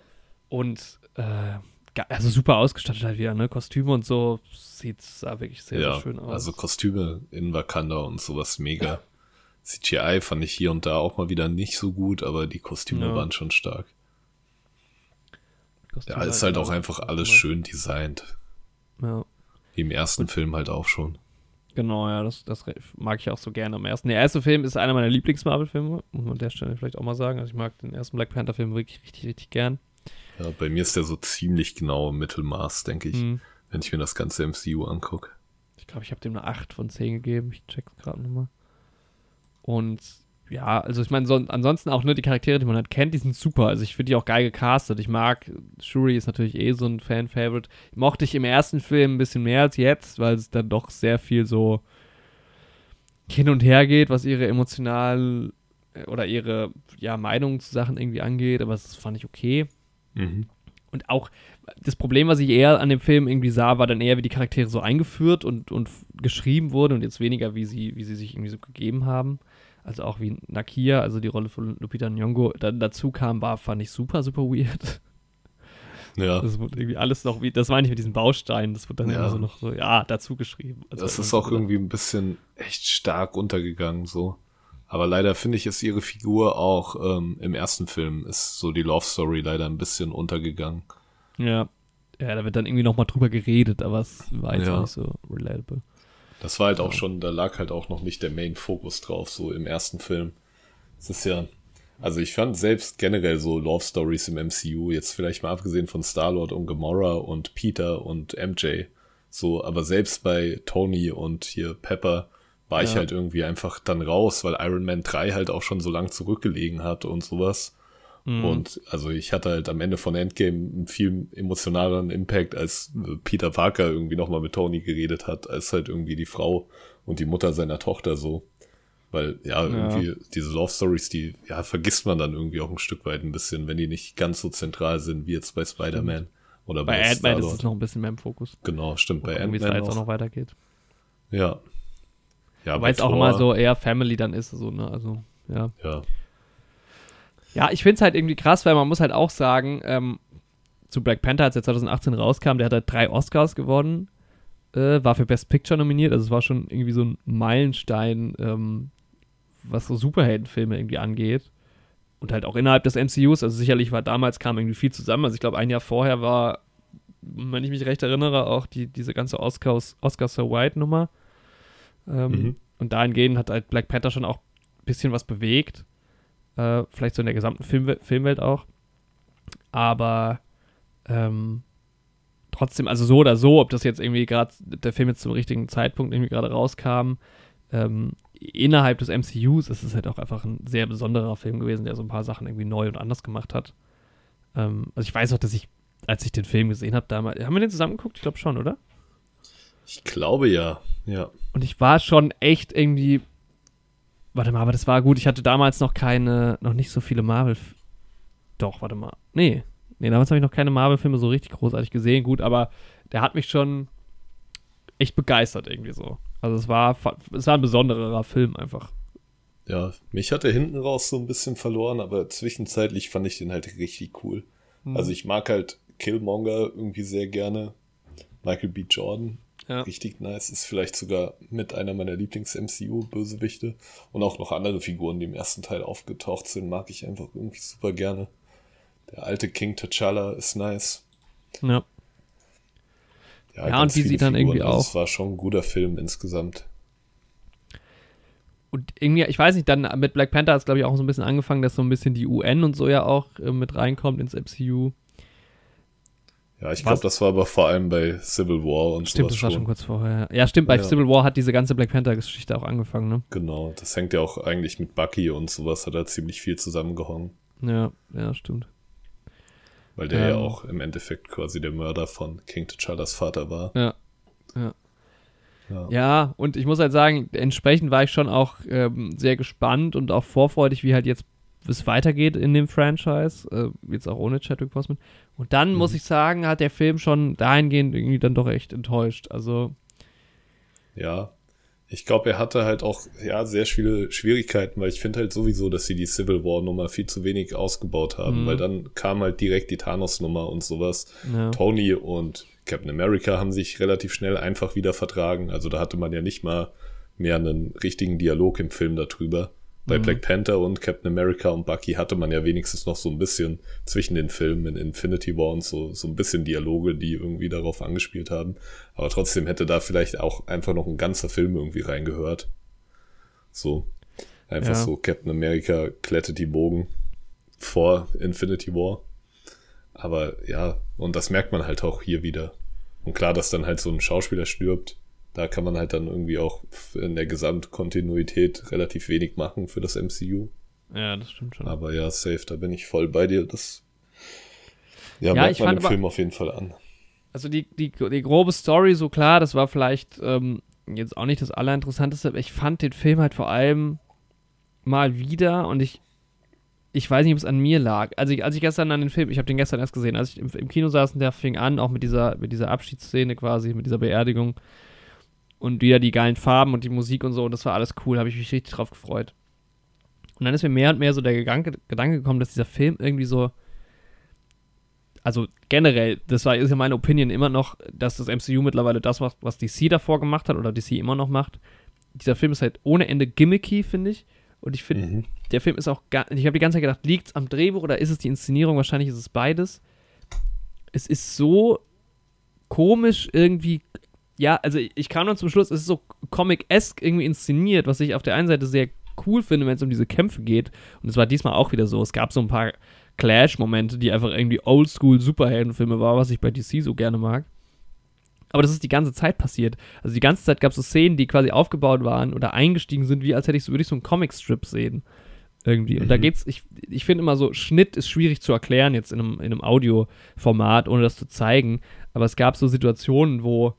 Und äh, also super ausgestattet halt wieder, ne? Kostüme und so sieht sah wirklich sehr, ja. sehr schön aus. Also Kostüme in Wakanda und sowas mega. (laughs) CGI fand ich hier und da auch mal wieder nicht so gut, aber die Kostüme Ja. waren schon stark. Kostüme Ja, ist halt genau. auch einfach alles schön designt. Ja, Wie im ersten Film halt auch schon. genau, ja, das, das mag ich auch so gerne am ersten. Der erste Film ist einer meiner Lieblings-Marvel-Filme, muss man an der Stelle vielleicht auch mal sagen. Also ich mag den ersten Black Panther-Film wirklich richtig, richtig gern. Ja, bei mir ist der so ziemlich genau im Mittelmaß, denke ich, Mhm. wenn ich mir das ganze MCU angucke. Ich glaube, ich habe dem eine 8 von 10 gegeben. Ich check's gerade nochmal. Und ja, also ich meine, so, ansonsten auch, ne, die Charaktere, die man halt kennt, die sind super. Also ich finde die auch geil gecastet. Ich mag, Shuri ist natürlich eh so ein Fan-Favorite. Mochte ich im ersten Film ein bisschen mehr als jetzt, weil es dann doch sehr viel so hin und her geht, was ihre emotional äh, oder ihre ja, Meinung zu Sachen irgendwie angeht. Aber das fand ich okay. Mhm. Und auch das Problem, was ich eher an dem Film irgendwie sah, war dann eher, wie die Charaktere so eingeführt und, und geschrieben wurden und jetzt weniger, wie sie, wie sie sich irgendwie so gegeben haben. Also auch wie Nakia, also die Rolle von Lupita Nyong'o, dann dazu kam, war, fand ich super, super weird. Ja, Das wurde irgendwie alles noch, wie, das war nicht mit diesen Bausteinen, das wurde dann Ja. immer so noch so, ja, dazu geschrieben. Also das ist auch so- irgendwie ein bisschen echt stark untergegangen so. Aber leider finde ich, ist ihre Figur auch ähm, im ersten Film, ist so die Love Story leider ein bisschen untergegangen. Ja. Ja, da wird dann irgendwie nochmal drüber geredet, aber es war jetzt Ja. auch nicht so relatable. Das war halt auch schon, da lag halt auch noch nicht der Main-Fokus drauf, so im ersten Film. Es ist ja, also ich fand selbst generell so Love Stories im MCU, jetzt vielleicht mal abgesehen von Star-Lord und Gamora und Peter und MJ, so, aber selbst bei Tony und hier Pepper war ich Ja. halt irgendwie einfach dann raus, weil Iron Man 3 halt auch schon so lang zurückgelegen hat und sowas. Mhm. Und also ich hatte halt am Ende von Endgame einen viel emotionaleren Impact, als äh, Peter Parker irgendwie nochmal mit Tony geredet hat, als halt irgendwie die Frau und die Mutter seiner Tochter so. Weil, ja, irgendwie diese Love Stories, die, ja, vergisst man dann irgendwie auch ein Stück weit ein bisschen, wenn die nicht ganz so zentral sind wie jetzt bei Spider-Man oder bei, Bei Ant-Man ist es noch ein bisschen mehr im Fokus. Genau, stimmt, bei Irgendwie es da Ant-Man jetzt auch noch weitergeht. Ja. Ja, Weil es auch immer so eher Family dann ist, so, ne, also, ja. Ja, Ja, ich finde es halt irgendwie krass, weil man muss halt auch sagen, ähm, zu Black Panther, als der 2018 rauskam, der hat halt drei Oscars gewonnen, äh, war für Best Picture nominiert, also es war schon irgendwie so ein Meilenstein, ähm, was so Superheldenfilme irgendwie angeht. Und halt auch innerhalb des MCUs, also sicherlich war damals kam irgendwie viel zusammen. Also ich glaube, ein Jahr vorher war, wenn ich mich recht erinnere, auch die, diese ganze Oscars, Oscar So White Nummer. Ähm, Mhm. Und dahingehend hat halt Black Panther schon auch ein bisschen was bewegt. Äh, vielleicht so in der gesamten Filmwe Filmwelt auch. Aber ähm, trotzdem, also so oder so, ob das jetzt irgendwie gerade der Film jetzt zum richtigen Zeitpunkt irgendwie gerade rauskam, ähm, innerhalb des MCUs ist es halt auch einfach ein sehr besonderer Film gewesen, der so ein paar Sachen irgendwie neu und anders gemacht hat. Ähm, also ich weiß auch, dass ich, als ich den Film gesehen habe damals, haben wir den zusammen geguckt? Ich glaube schon, oder? Ich glaube ja, ja. Und ich war schon echt irgendwie. Warte mal, aber das war gut. Ich hatte damals noch keine, noch nicht so viele Marvel. Doch, warte mal. Nee. Nee, damals habe ich noch keine Marvel-Filme so richtig großartig gesehen. Gut, aber der hat mich schon echt begeistert irgendwie so. Also es war, es war ein besonderer Film einfach. Ja, mich hat er hinten raus so ein bisschen verloren, aber zwischenzeitlich fand ich den halt richtig cool. Mhm. Also ich mag halt Killmonger irgendwie sehr gerne. Michael B. Jordan, ja. richtig nice. Ist vielleicht sogar mit einer meiner Lieblings-MCU-Bösewichte. Und auch noch andere Figuren, die im ersten Teil aufgetaucht sind, mag ich einfach irgendwie super gerne. Der alte King T'Challa ist nice. Ja. Ja, ja und wie sie dann Figuren. irgendwie also auch. Es war schon ein guter Film insgesamt. Und irgendwie, ich weiß nicht, dann mit Black Panther hat es, glaube ich, auch so ein bisschen angefangen, dass so ein bisschen die UN und so ja auch äh, mit reinkommt ins MCU. Ja, ich glaube, das war aber vor allem bei Civil War und so. Stimmt, das war schon. schon kurz vorher. Ja, stimmt, bei ja. Civil War hat diese ganze Black Panther-Geschichte auch angefangen, ne? Genau, das hängt ja auch eigentlich mit Bucky und sowas, hat da ziemlich viel zusammengehangen. Ja, ja, stimmt. Weil der ähm, ja auch im Endeffekt quasi der Mörder von King T'Challas Vater war. Ja, ja. Ja. ja. und ich muss halt sagen, entsprechend war ich schon auch ähm, sehr gespannt und auch vorfreudig, wie halt jetzt es weitergeht in dem Franchise, äh, jetzt auch ohne Chadwick Boseman. Und dann mhm. muss ich sagen, hat der Film schon dahingehend irgendwie dann doch echt enttäuscht. Also ja, ich glaube, er hatte halt auch ja sehr viele Schwierigkeiten, weil ich finde halt sowieso, dass sie die Civil War Nummer viel zu wenig ausgebaut haben, mhm. weil dann kam halt direkt die Thanos Nummer und sowas. Ja. Tony und Captain America haben sich relativ schnell einfach wieder vertragen. Also da hatte man ja nicht mal mehr einen richtigen Dialog im Film darüber. Bei mhm. Black Panther und Captain America und Bucky hatte man ja wenigstens noch so ein bisschen zwischen den Filmen in Infinity War und so, so ein bisschen Dialoge, die irgendwie darauf angespielt haben. Aber trotzdem hätte da vielleicht auch einfach noch ein ganzer Film irgendwie reingehört. So. Einfach ja. so Captain America klettet die Bogen vor Infinity War. Aber ja, und das merkt man halt auch hier wieder. Und klar, dass dann halt so ein Schauspieler stirbt, da kann man halt dann irgendwie auch in der Gesamtkontinuität relativ wenig machen für das MCU. Ja, das stimmt schon. Aber ja, safe, da bin ich voll bei dir. Das ja, ja merkt man im Film auf jeden Fall an. Also die, die, die grobe Story, so klar, das war vielleicht ähm, jetzt auch nicht das Allerinteressanteste, aber ich fand den Film halt vor allem mal wieder und ich ich weiß nicht, ob es an mir lag. Also ich, als ich gestern an den Film, ich habe den gestern erst gesehen, als ich im, im, Kino saß und der fing an, auch mit dieser, mit dieser Abschiedsszene quasi, mit dieser Beerdigung und wieder die geilen Farben und die Musik und so und das war alles cool, habe ich mich richtig drauf gefreut. Und dann ist mir mehr und mehr so der Gedanke, Gedanke gekommen, dass dieser Film irgendwie so, also generell, das war ist ja meine Opinion immer noch, dass das MCU mittlerweile das macht, was DC davor gemacht hat oder DC immer noch macht. Dieser Film ist halt ohne Ende gimmicky, finde ich. Und ich finde, mhm. der Film ist auch gar. Ich habe die ganze Zeit gedacht, liegt es am Drehbuch oder ist es die Inszenierung? Wahrscheinlich ist es beides. Es ist so komisch irgendwie. Ja, also ich kam dann zum Schluss, es ist so Comic-esque irgendwie inszeniert, was ich auf der einen Seite sehr cool finde, wenn es um diese Kämpfe geht. Und es war diesmal auch wieder so. Es gab so ein paar Clash-Momente, die einfach irgendwie Oldschool-Superheldenfilme waren, was ich bei DC so gerne mag. Aber das ist die ganze Zeit passiert. Also die ganze Zeit gab es so Szenen, die quasi aufgebaut waren oder eingestiegen sind, wie als hätte ich so, würde ich so einen Comic-Strip sehen. Irgendwie. Und mhm. da geht's, ich, ich finde immer so, Schnitt ist schwierig zu erklären jetzt in einem, in einem Audioformat, ohne das zu zeigen. Aber es gab so Situationen, wo,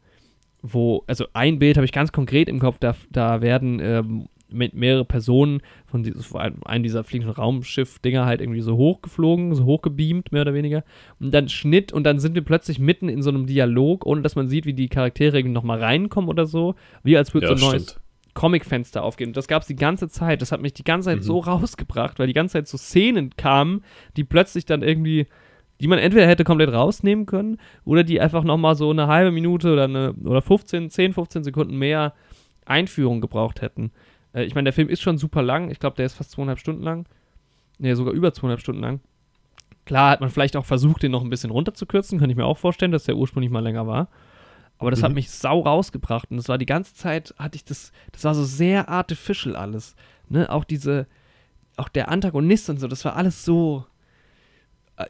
wo, also ein Bild habe ich ganz konkret im Kopf, da, da werden ähm, mit mehrere Personen von dieses, einem dieser fliegenden Raumschiff-Dinger halt irgendwie so hochgeflogen, so hochgebeamt, mehr oder weniger. Und dann Schnitt und dann sind wir plötzlich mitten in so einem Dialog, ohne dass man sieht, wie die Charaktere irgendwie nochmal reinkommen oder so. Wie als würde ja, so ein neues Comic-Fenster aufgehen. Und das gab es die ganze Zeit. Das hat mich die ganze Zeit mhm. so rausgebracht, weil die ganze Zeit so Szenen kamen, die plötzlich dann irgendwie die man entweder hätte komplett rausnehmen können oder die einfach nochmal so eine halbe Minute oder, eine, oder 15, 10, 15 Sekunden mehr Einführung gebraucht hätten. Äh, ich meine, der Film ist schon super lang. Ich glaube, der ist fast zweieinhalb Stunden lang. Ne, sogar über zweieinhalb Stunden lang. Klar hat man vielleicht auch versucht, den noch ein bisschen runterzukürzen. Könnte ich mir auch vorstellen, dass der ursprünglich mal länger war. Aber das mhm. hat mich sau rausgebracht. Und das war die ganze Zeit, hatte ich das, das war so sehr artificial alles. Ne? Auch diese, auch der Antagonist und so, das war alles so,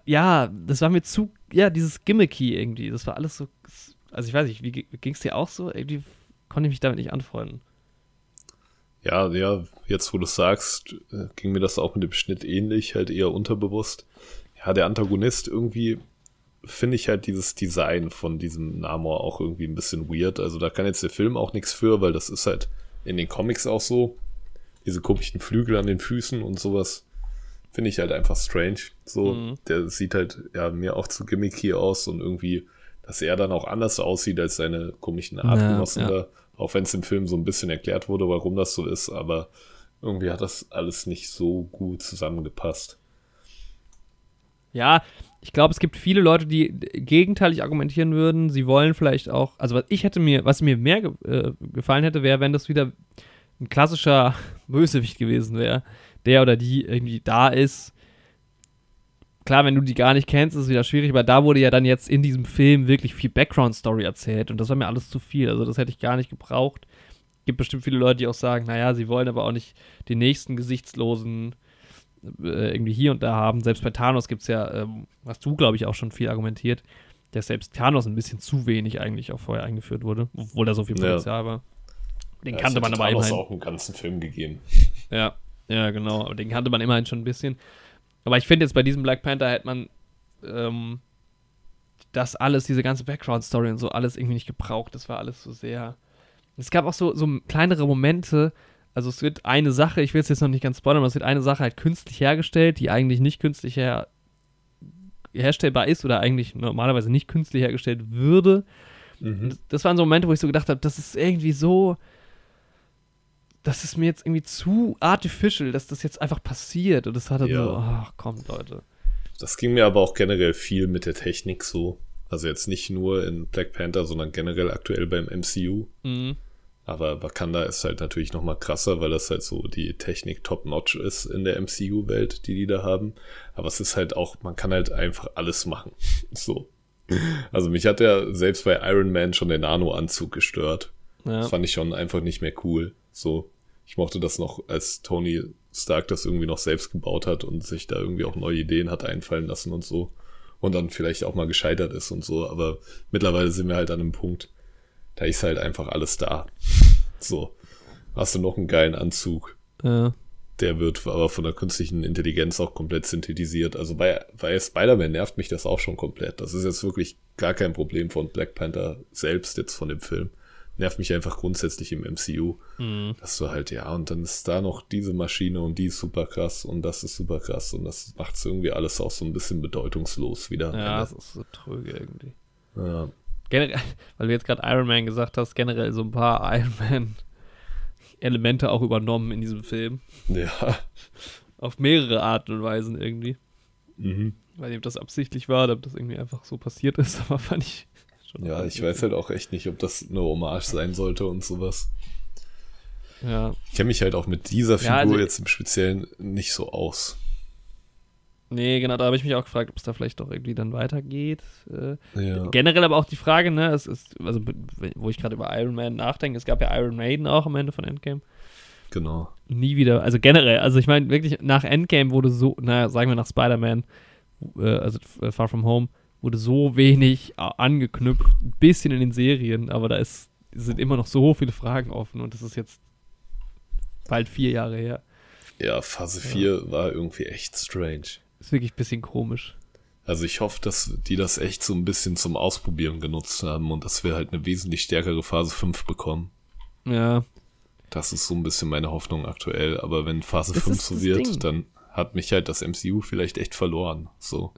ja, das war mir zu, ja, dieses Gimmicky irgendwie. Das war alles so, also ich weiß nicht, wie, wie ging es dir auch so? Irgendwie konnte ich mich damit nicht anfreunden. Ja, ja, jetzt wo du sagst, äh, ging mir das auch mit dem Schnitt ähnlich, halt eher unterbewusst. Ja, der Antagonist irgendwie, finde ich halt dieses Design von diesem Namor auch irgendwie ein bisschen weird. Also da kann jetzt der Film auch nichts für, weil das ist halt in den Comics auch so. Diese komischen Flügel an den Füßen und sowas finde ich halt einfach strange. So, mhm. der sieht halt ja mir auch zu gimmicky aus und irgendwie, dass er dann auch anders aussieht als seine komischen Artgenossen ja, ja. da. Auch wenn es im Film so ein bisschen erklärt wurde, warum das so ist, aber irgendwie hat das alles nicht so gut zusammengepasst. Ja, ich glaube, es gibt viele Leute, die gegenteilig argumentieren würden. Sie wollen vielleicht auch, also was ich hätte mir, was mir mehr ge äh, gefallen hätte, wäre, wenn das wieder ein klassischer (laughs) Bösewicht gewesen wäre, der oder die irgendwie da ist. Klar, wenn du die gar nicht kennst, ist es wieder schwierig, aber da wurde ja dann jetzt in diesem Film wirklich viel Background-Story erzählt und das war mir alles zu viel. Also das hätte ich gar nicht gebraucht. Gibt bestimmt viele Leute, die auch sagen, naja, sie wollen aber auch nicht den nächsten gesichtslosen äh, irgendwie hier und da haben. Selbst bei Thanos gibt es ja, ähm, hast du, glaube ich, auch schon viel argumentiert, dass selbst Thanos ein bisschen zu wenig eigentlich auch vorher eingeführt wurde, obwohl da so viel Potenzial ja. war. Den ja, kannte man aber Thanos auch einen ganzen Film gegeben. Ja, ja, genau. Aber den kannte man immerhin schon ein bisschen. Aber ich finde jetzt bei diesem Black Panther hätte man ähm, das alles, diese ganze Background-Story und so, alles irgendwie nicht gebraucht. Das war alles so sehr. Es gab auch so, so kleinere Momente, also es wird eine Sache, ich will es jetzt noch nicht ganz spoilern, aber es wird eine Sache halt künstlich hergestellt, die eigentlich nicht künstlich her herstellbar ist oder eigentlich normalerweise nicht künstlich hergestellt würde. Mhm. Das waren so Momente, wo ich so gedacht habe, das ist irgendwie so, das ist mir jetzt irgendwie zu artificial, dass das jetzt einfach passiert. Und das hat dann ja. so, ach komm, Leute. Das ging mir aber auch generell viel mit der Technik so. Also jetzt nicht nur in Black Panther, sondern generell aktuell beim MCU. Mhm. Aber Wakanda ist halt natürlich noch mal krasser, weil das halt so die Technik top-notch ist in der MCU-Welt, die die da haben. Aber es ist halt auch, man kann halt einfach alles machen. (laughs) so. Also mich hat ja selbst bei Iron Man schon der Nano-Anzug gestört. Ja. Das fand ich schon einfach nicht mehr cool. So. Ich mochte das noch, als Tony Stark das irgendwie noch selbst gebaut hat und sich da irgendwie auch neue Ideen hat einfallen lassen und so. Und dann vielleicht auch mal gescheitert ist und so. Aber mittlerweile sind wir halt an einem Punkt, da ist halt einfach alles da. So. Hast du noch einen geilen Anzug? Ja. Der wird aber von der künstlichen Intelligenz auch komplett synthetisiert. Also bei, bei Spider-Man nervt mich das auch schon komplett. Das ist jetzt wirklich gar kein Problem von Black Panther selbst jetzt von dem Film. Nervt mich einfach grundsätzlich im MCU. Mhm. Dass du halt, ja, und dann ist da noch diese Maschine und die ist super krass und das ist super krass und das macht es irgendwie alles auch so ein bisschen bedeutungslos wieder. Ja, das ist so tröge irgendwie. Ja generell, (laughs) weil du jetzt gerade Iron Man gesagt hast, generell so ein paar (laughs) Iron Man Elemente auch übernommen in diesem Film. Ja. (laughs) Auf mehrere Arten und Weisen irgendwie. Mhm. Weil eben das absichtlich war, ob das irgendwie einfach so passiert ist, aber fand ich. Ja, ich weiß halt auch echt nicht, ob das eine Hommage sein sollte und sowas. Ja. Ich kenne mich halt auch mit dieser Figur ja, also jetzt im Speziellen nicht so aus. Nee, genau, da habe ich mich auch gefragt, ob es da vielleicht doch irgendwie dann weitergeht. Äh, ja. Generell aber auch die Frage, ne, es ist, also wo ich gerade über Iron Man nachdenke, es gab ja Iron Maiden auch am Ende von Endgame. Genau. Nie wieder, also generell, also ich meine wirklich nach Endgame wurde so, naja, sagen wir nach Spider-Man, äh, also äh, Far From Home, wurde so wenig angeknüpft, ein bisschen in den Serien, aber da ist, sind immer noch so viele Fragen offen und das ist jetzt bald vier Jahre her. Ja, Phase 4 ja. war irgendwie echt strange. Ist wirklich ein bisschen komisch. Also ich hoffe, dass die das echt so ein bisschen zum Ausprobieren genutzt haben und dass wir halt eine wesentlich stärkere Phase 5 bekommen. Ja. Das ist so ein bisschen meine Hoffnung aktuell. Aber wenn Phase das 5 so wird, Ding. dann hat mich halt das MCU vielleicht echt verloren. So.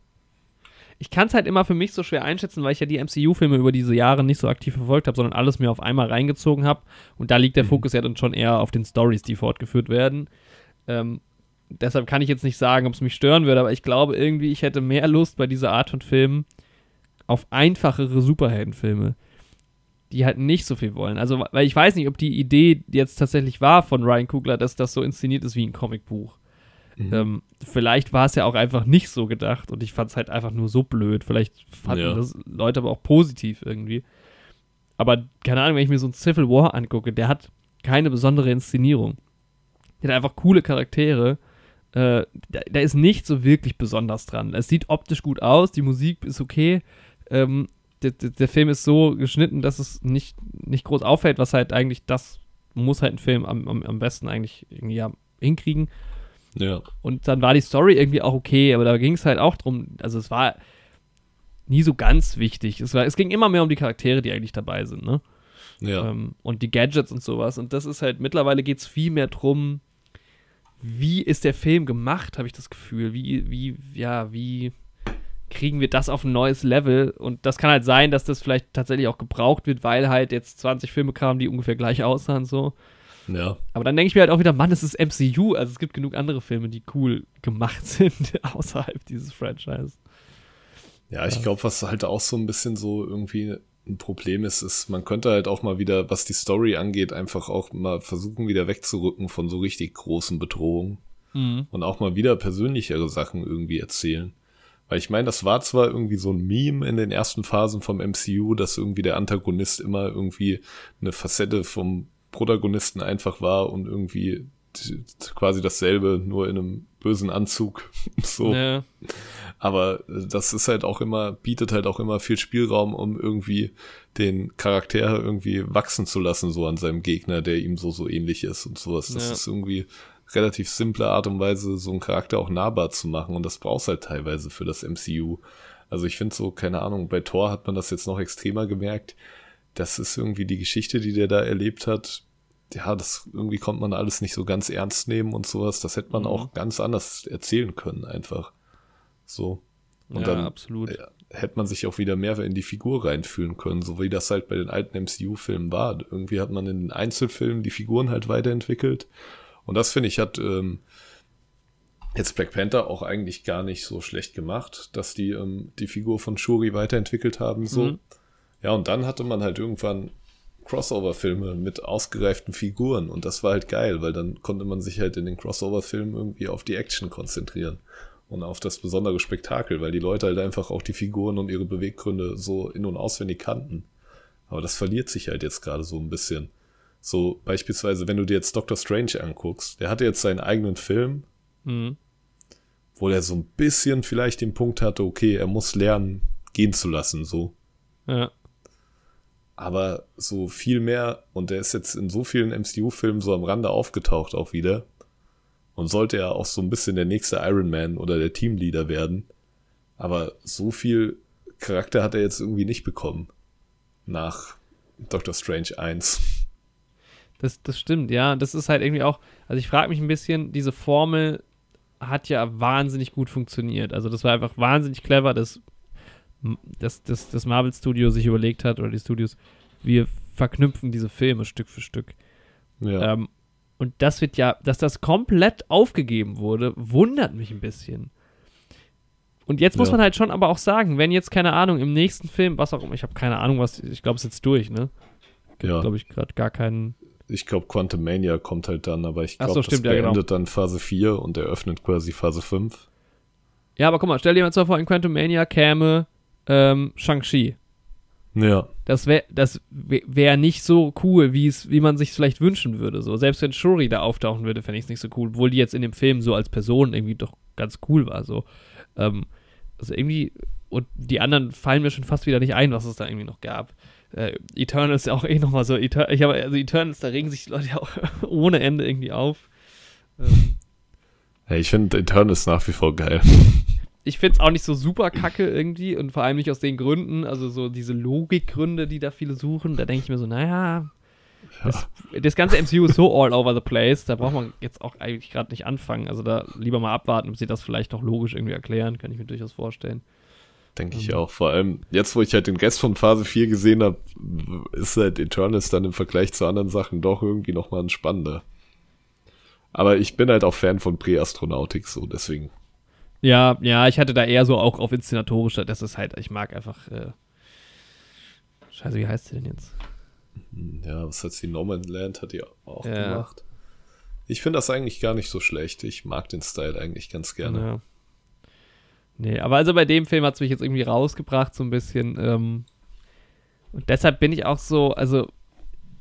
Ich kann es halt immer für mich so schwer einschätzen, weil ich ja die MCU-Filme über diese Jahre nicht so aktiv verfolgt habe, sondern alles mir auf einmal reingezogen habe. Und da liegt der mhm. Fokus ja dann schon eher auf den Stories, die fortgeführt werden. Ähm, deshalb kann ich jetzt nicht sagen, ob es mich stören würde, aber ich glaube irgendwie, ich hätte mehr Lust bei dieser Art von Filmen auf einfachere Superheldenfilme, die halt nicht so viel wollen. Also, weil ich weiß nicht, ob die Idee jetzt tatsächlich war von Ryan Kugler, dass das so inszeniert ist wie ein Comicbuch. Mhm. Ähm, vielleicht war es ja auch einfach nicht so gedacht und ich fand es halt einfach nur so blöd. Vielleicht fanden ja. das Leute aber auch positiv irgendwie. Aber keine Ahnung, wenn ich mir so ein Civil War angucke, der hat keine besondere Inszenierung. Der hat einfach coole Charaktere äh, da, da, ist nicht so wirklich besonders dran. Es sieht optisch gut aus, die Musik ist okay. Ähm, der, der, der, Film ist so geschnitten, dass es nicht, nicht groß auffällt, was halt eigentlich das muss halt ein Film am, am, am besten eigentlich irgendwie ja, hinkriegen. Ja. Und dann war die Story irgendwie auch okay, aber da ging es halt auch drum, also es war, nie so ganz wichtig. Es, war, es ging immer mehr um die Charaktere, die eigentlich dabei sind, ne? Ja. Ähm, und die Gadgets und sowas. Und das ist halt, mittlerweile geht es viel mehr drum, wie ist der Film gemacht, habe ich das Gefühl. Wie, wie, ja, wie kriegen wir das auf ein neues Level? Und das kann halt sein, dass das vielleicht tatsächlich auch gebraucht wird, weil halt jetzt 20 Filme kamen, die ungefähr gleich (laughs) aussahen, so. Ja. Aber dann denke ich mir halt auch wieder, Mann, es ist MCU. Also es gibt genug andere Filme, die cool gemacht (laughs) sind außerhalb dieses Franchise. Ja, ich glaube, was halt auch so ein bisschen so irgendwie ein Problem ist, ist, man könnte halt auch mal wieder, was die Story angeht, einfach auch mal versuchen, wieder wegzurücken von so richtig großen Bedrohungen und auch mal wieder persönlichere Sachen irgendwie erzählen. Weil ich meine, das war zwar irgendwie so ein Meme in den ersten Phasen vom MCU, dass irgendwie der Antagonist immer irgendwie eine Facette vom Protagonisten einfach war und irgendwie quasi dasselbe, nur in einem bösen Anzug. (laughs) so. Ja. Aber äh, das ist halt auch immer, bietet halt auch immer viel Spielraum, um irgendwie den Charakter irgendwie wachsen zu lassen, so an seinem Gegner, der ihm so, so ähnlich ist und sowas. Das Ja. ist irgendwie relativ simple Art und Weise, so einen Charakter auch nahbar zu machen und das brauchst halt teilweise für das MCU. Also ich finde so, keine Ahnung, bei Thor hat man das jetzt noch extremer gemerkt. Das ist irgendwie die Geschichte, die der da erlebt hat. Ja, das irgendwie konnte man alles nicht so ganz ernst nehmen und sowas. Das hätte man Mhm. auch ganz anders erzählen können, einfach. So. Und ja, dann absolut. äh, hätte man sich auch wieder mehr in die Figur reinfühlen können, so wie das halt bei den alten MCU-Filmen war. Irgendwie hat man in den Einzelfilmen die Figuren halt weiterentwickelt. Und das finde ich hat ähm, jetzt Black Panther auch eigentlich gar nicht so schlecht gemacht, dass die ähm, die Figur von Shuri weiterentwickelt haben. So. Mhm. Ja, und dann hatte man halt irgendwann Crossover-Filme mit ausgereiften Figuren und das war halt geil, weil dann konnte man sich halt in den Crossover-Filmen irgendwie auf die Action konzentrieren und auf das besondere Spektakel, weil die Leute halt einfach auch die Figuren und ihre Beweggründe so in- und auswendig kannten. Aber das verliert sich halt jetzt gerade so ein bisschen. So beispielsweise, wenn du dir jetzt Doctor Strange anguckst, der hatte jetzt seinen eigenen Film, Mhm. wo der so ein bisschen vielleicht den Punkt hatte, okay, er muss lernen, gehen zu lassen, so. Ja. Aber so viel mehr, und der ist jetzt in so vielen MCU-Filmen so am Rande aufgetaucht auch wieder. Und sollte er auch so ein bisschen der nächste Iron Man oder der Teamleader werden. Aber so viel Charakter hat er jetzt irgendwie nicht bekommen. Nach Doctor Strange 1. Das, das stimmt, ja. Das ist halt irgendwie auch, also ich frage mich ein bisschen, diese Formel hat ja wahnsinnig gut funktioniert. Also das war einfach wahnsinnig clever, dass das, das, das Marvel Studio sich überlegt hat, oder die Studios, wir verknüpfen diese Filme Stück für Stück. Ja. Ähm, und das wird ja, dass das komplett aufgegeben wurde, wundert mich ein bisschen. Und jetzt muss Ja. man halt schon aber auch sagen, wenn jetzt, keine Ahnung, im nächsten Film, was auch immer, ich habe keine Ahnung, was, ich glaube, es ist jetzt durch, ne? ja. Glaube ich gerade gar keinen. ich glaube, Quantum Mania kommt halt dann, aber ich glaube, so, das stimmt, ja, genau. beendet dann Phase 4 und eröffnet quasi Phase 5. Ja, aber guck mal, stell dir mal vor, in Quantum Mania käme ähm, Shang-Chi. Ja. Das wäre das wär nicht so cool, wie es, wie man sich vielleicht wünschen würde. So. Selbst wenn Shuri da auftauchen würde, fände ich es nicht so cool, obwohl die jetzt in dem Film so als Person irgendwie doch ganz cool war. So. Ähm, also irgendwie, und die anderen fallen mir schon fast wieder nicht ein, was es da irgendwie noch gab. Äh, Eternals ist ja auch eh nochmal so. Eter ich habe also Eternals, da regen sich die Leute ja auch (laughs) ohne Ende irgendwie auf. Ähm, Hey, ich finde Eternals nach wie vor geil. (laughs) ich finde es auch nicht so super kacke irgendwie und vor allem nicht aus den Gründen, also so diese Logikgründe, die da viele suchen. Da denke ich mir so, naja, das, das ganze MCU ist so all over the place, da braucht man jetzt auch eigentlich gerade nicht anfangen. Also da lieber mal abwarten, ob sie das vielleicht noch logisch irgendwie erklären, kann ich mir durchaus vorstellen. Denke ich Mhm. auch. Vor allem, jetzt wo ich halt den Rest von Phase 4 gesehen habe, ist halt Eternals dann im Vergleich zu anderen Sachen doch irgendwie nochmal ein spannender. Aber ich bin halt auch Fan von Präastronautik, so deswegen. Ja, ja, ich hatte da eher so auch auf inszenatorischer, das ist halt, ich mag einfach, äh, scheiße, wie heißt sie denn jetzt? Ja, was hat sie? No Man's Land hat die auch Ja. gemacht. Ich finde das eigentlich gar nicht so schlecht. Ich mag den Style eigentlich ganz gerne. Ja. Nee, aber also bei dem Film hat es mich jetzt irgendwie rausgebracht, so ein bisschen. Ähm, und deshalb bin ich auch so, also,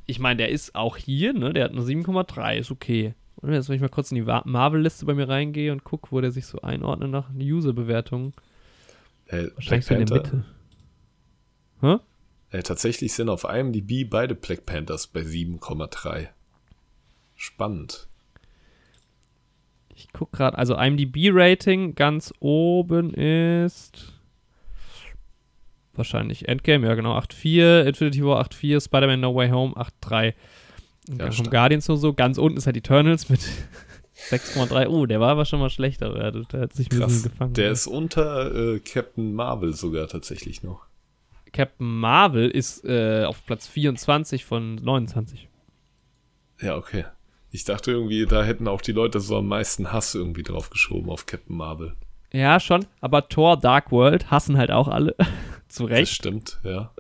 ich meine, der ist auch hier, ne? Der hat eine 7,3, ist okay. Und jetzt, wenn ich mal kurz in die Marvel-Liste bei mir reingehe und gucke, wo der sich so einordnet nach User-Bewertungen. Äh, Wahrscheinlich so in der Mitte. Hä? äh, tatsächlich sind auf IMDb beide Black Panthers bei 7,3. Spannend. Ich gucke gerade, also IMDb-Rating ganz oben ist wahrscheinlich Endgame, ja genau, 8.4, Infinity War 8.4, Spider-Man No Way Home 8.3. Und Ja, stark. Guardians nur so, ganz unten ist halt Eternals mit (laughs) 6,3. Oh, der war aber schon mal schlechter, der, der hat sich ein bisschen gefangen. Der ist unter äh, Captain Marvel sogar tatsächlich noch. Captain Marvel ist äh, auf Platz 24 von 29. Ja, okay. Ich dachte irgendwie, da hätten auch die Leute so am meisten Hass irgendwie drauf geschoben auf Captain Marvel. Ja, schon, aber Thor Dark World hassen halt auch alle. (laughs) Zu Das Recht. stimmt, ja.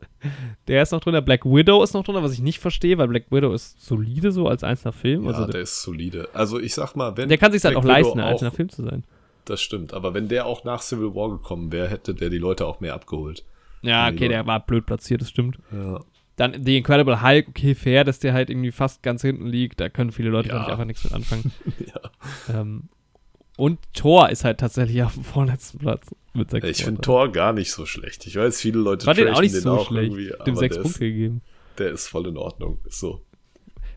Der ist noch drin, der Black Widow ist noch drin, was ich nicht verstehe, weil Black Widow ist solide so als einzelner Film. Ja, also der ist solide. Also ich sag mal, wenn der kann sich halt auch Widow leisten, ein einzelner Film zu sein. Das stimmt, aber wenn der auch nach Civil War gekommen wäre, hätte der die Leute auch mehr abgeholt. Ja, okay, der war blöd platziert, das stimmt. Ja, Dann The Incredible Hulk, okay, fair, dass der halt irgendwie fast ganz hinten liegt. Da können viele Leute, Ja. glaube ich, einfach nichts mit anfangen. (laughs) ja. ähm, und Thor ist halt tatsächlich auf dem vorletzten Platz mit sechs Ich finde. Thor gar nicht so schlecht. Ich weiß, viele Leute War den auch nicht den so auch schlecht. irgendwie, Dem sechs der Punkte ist, gegeben. der ist voll in Ordnung. Ist so.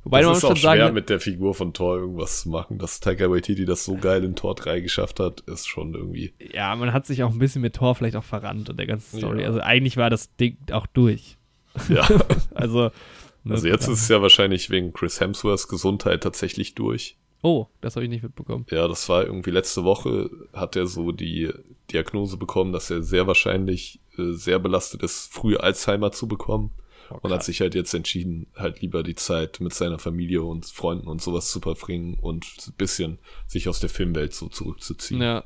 Wobei das man ist auch schwer, sagen, mit der Figur von Thor irgendwas zu machen. Dass Taika Waititi das so geil in Tor 3 geschafft hat, ist schon irgendwie. ja, man hat sich auch ein bisschen mit Thor vielleicht auch verrannt und der ganzen Story. Ja. Also eigentlich war das Ding auch durch. Ja. (laughs) Also, ne, Also jetzt ist es ja wahrscheinlich wegen Chris Hemsworths Gesundheit tatsächlich durch. Oh, das habe ich nicht mitbekommen. Ja, das war irgendwie letzte Woche, hat er so die Diagnose bekommen, dass er sehr wahrscheinlich äh, sehr belastet ist, früh Alzheimer zu bekommen. Oh, und hat sich halt jetzt entschieden, halt lieber die Zeit mit seiner Familie und Freunden und sowas zu verbringen und ein bisschen sich aus der Filmwelt so zurückzuziehen. Ja,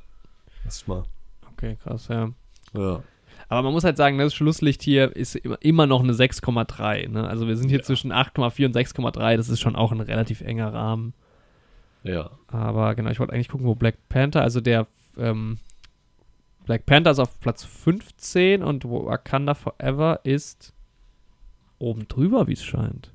Erstmal. okay, krass, ja. Ja. Aber man muss halt sagen, das Schlusslicht hier ist immer, immer noch eine 6,3. Ne? Also wir sind hier Ja. zwischen 8,4 und 6,3. Das ist schon auch ein relativ enger Rahmen. Ja. Aber genau, ich wollte eigentlich gucken, wo Black Panther, also der ähm, Black Panther ist auf Platz 15 und Wakanda Forever ist oben drüber, wie es scheint.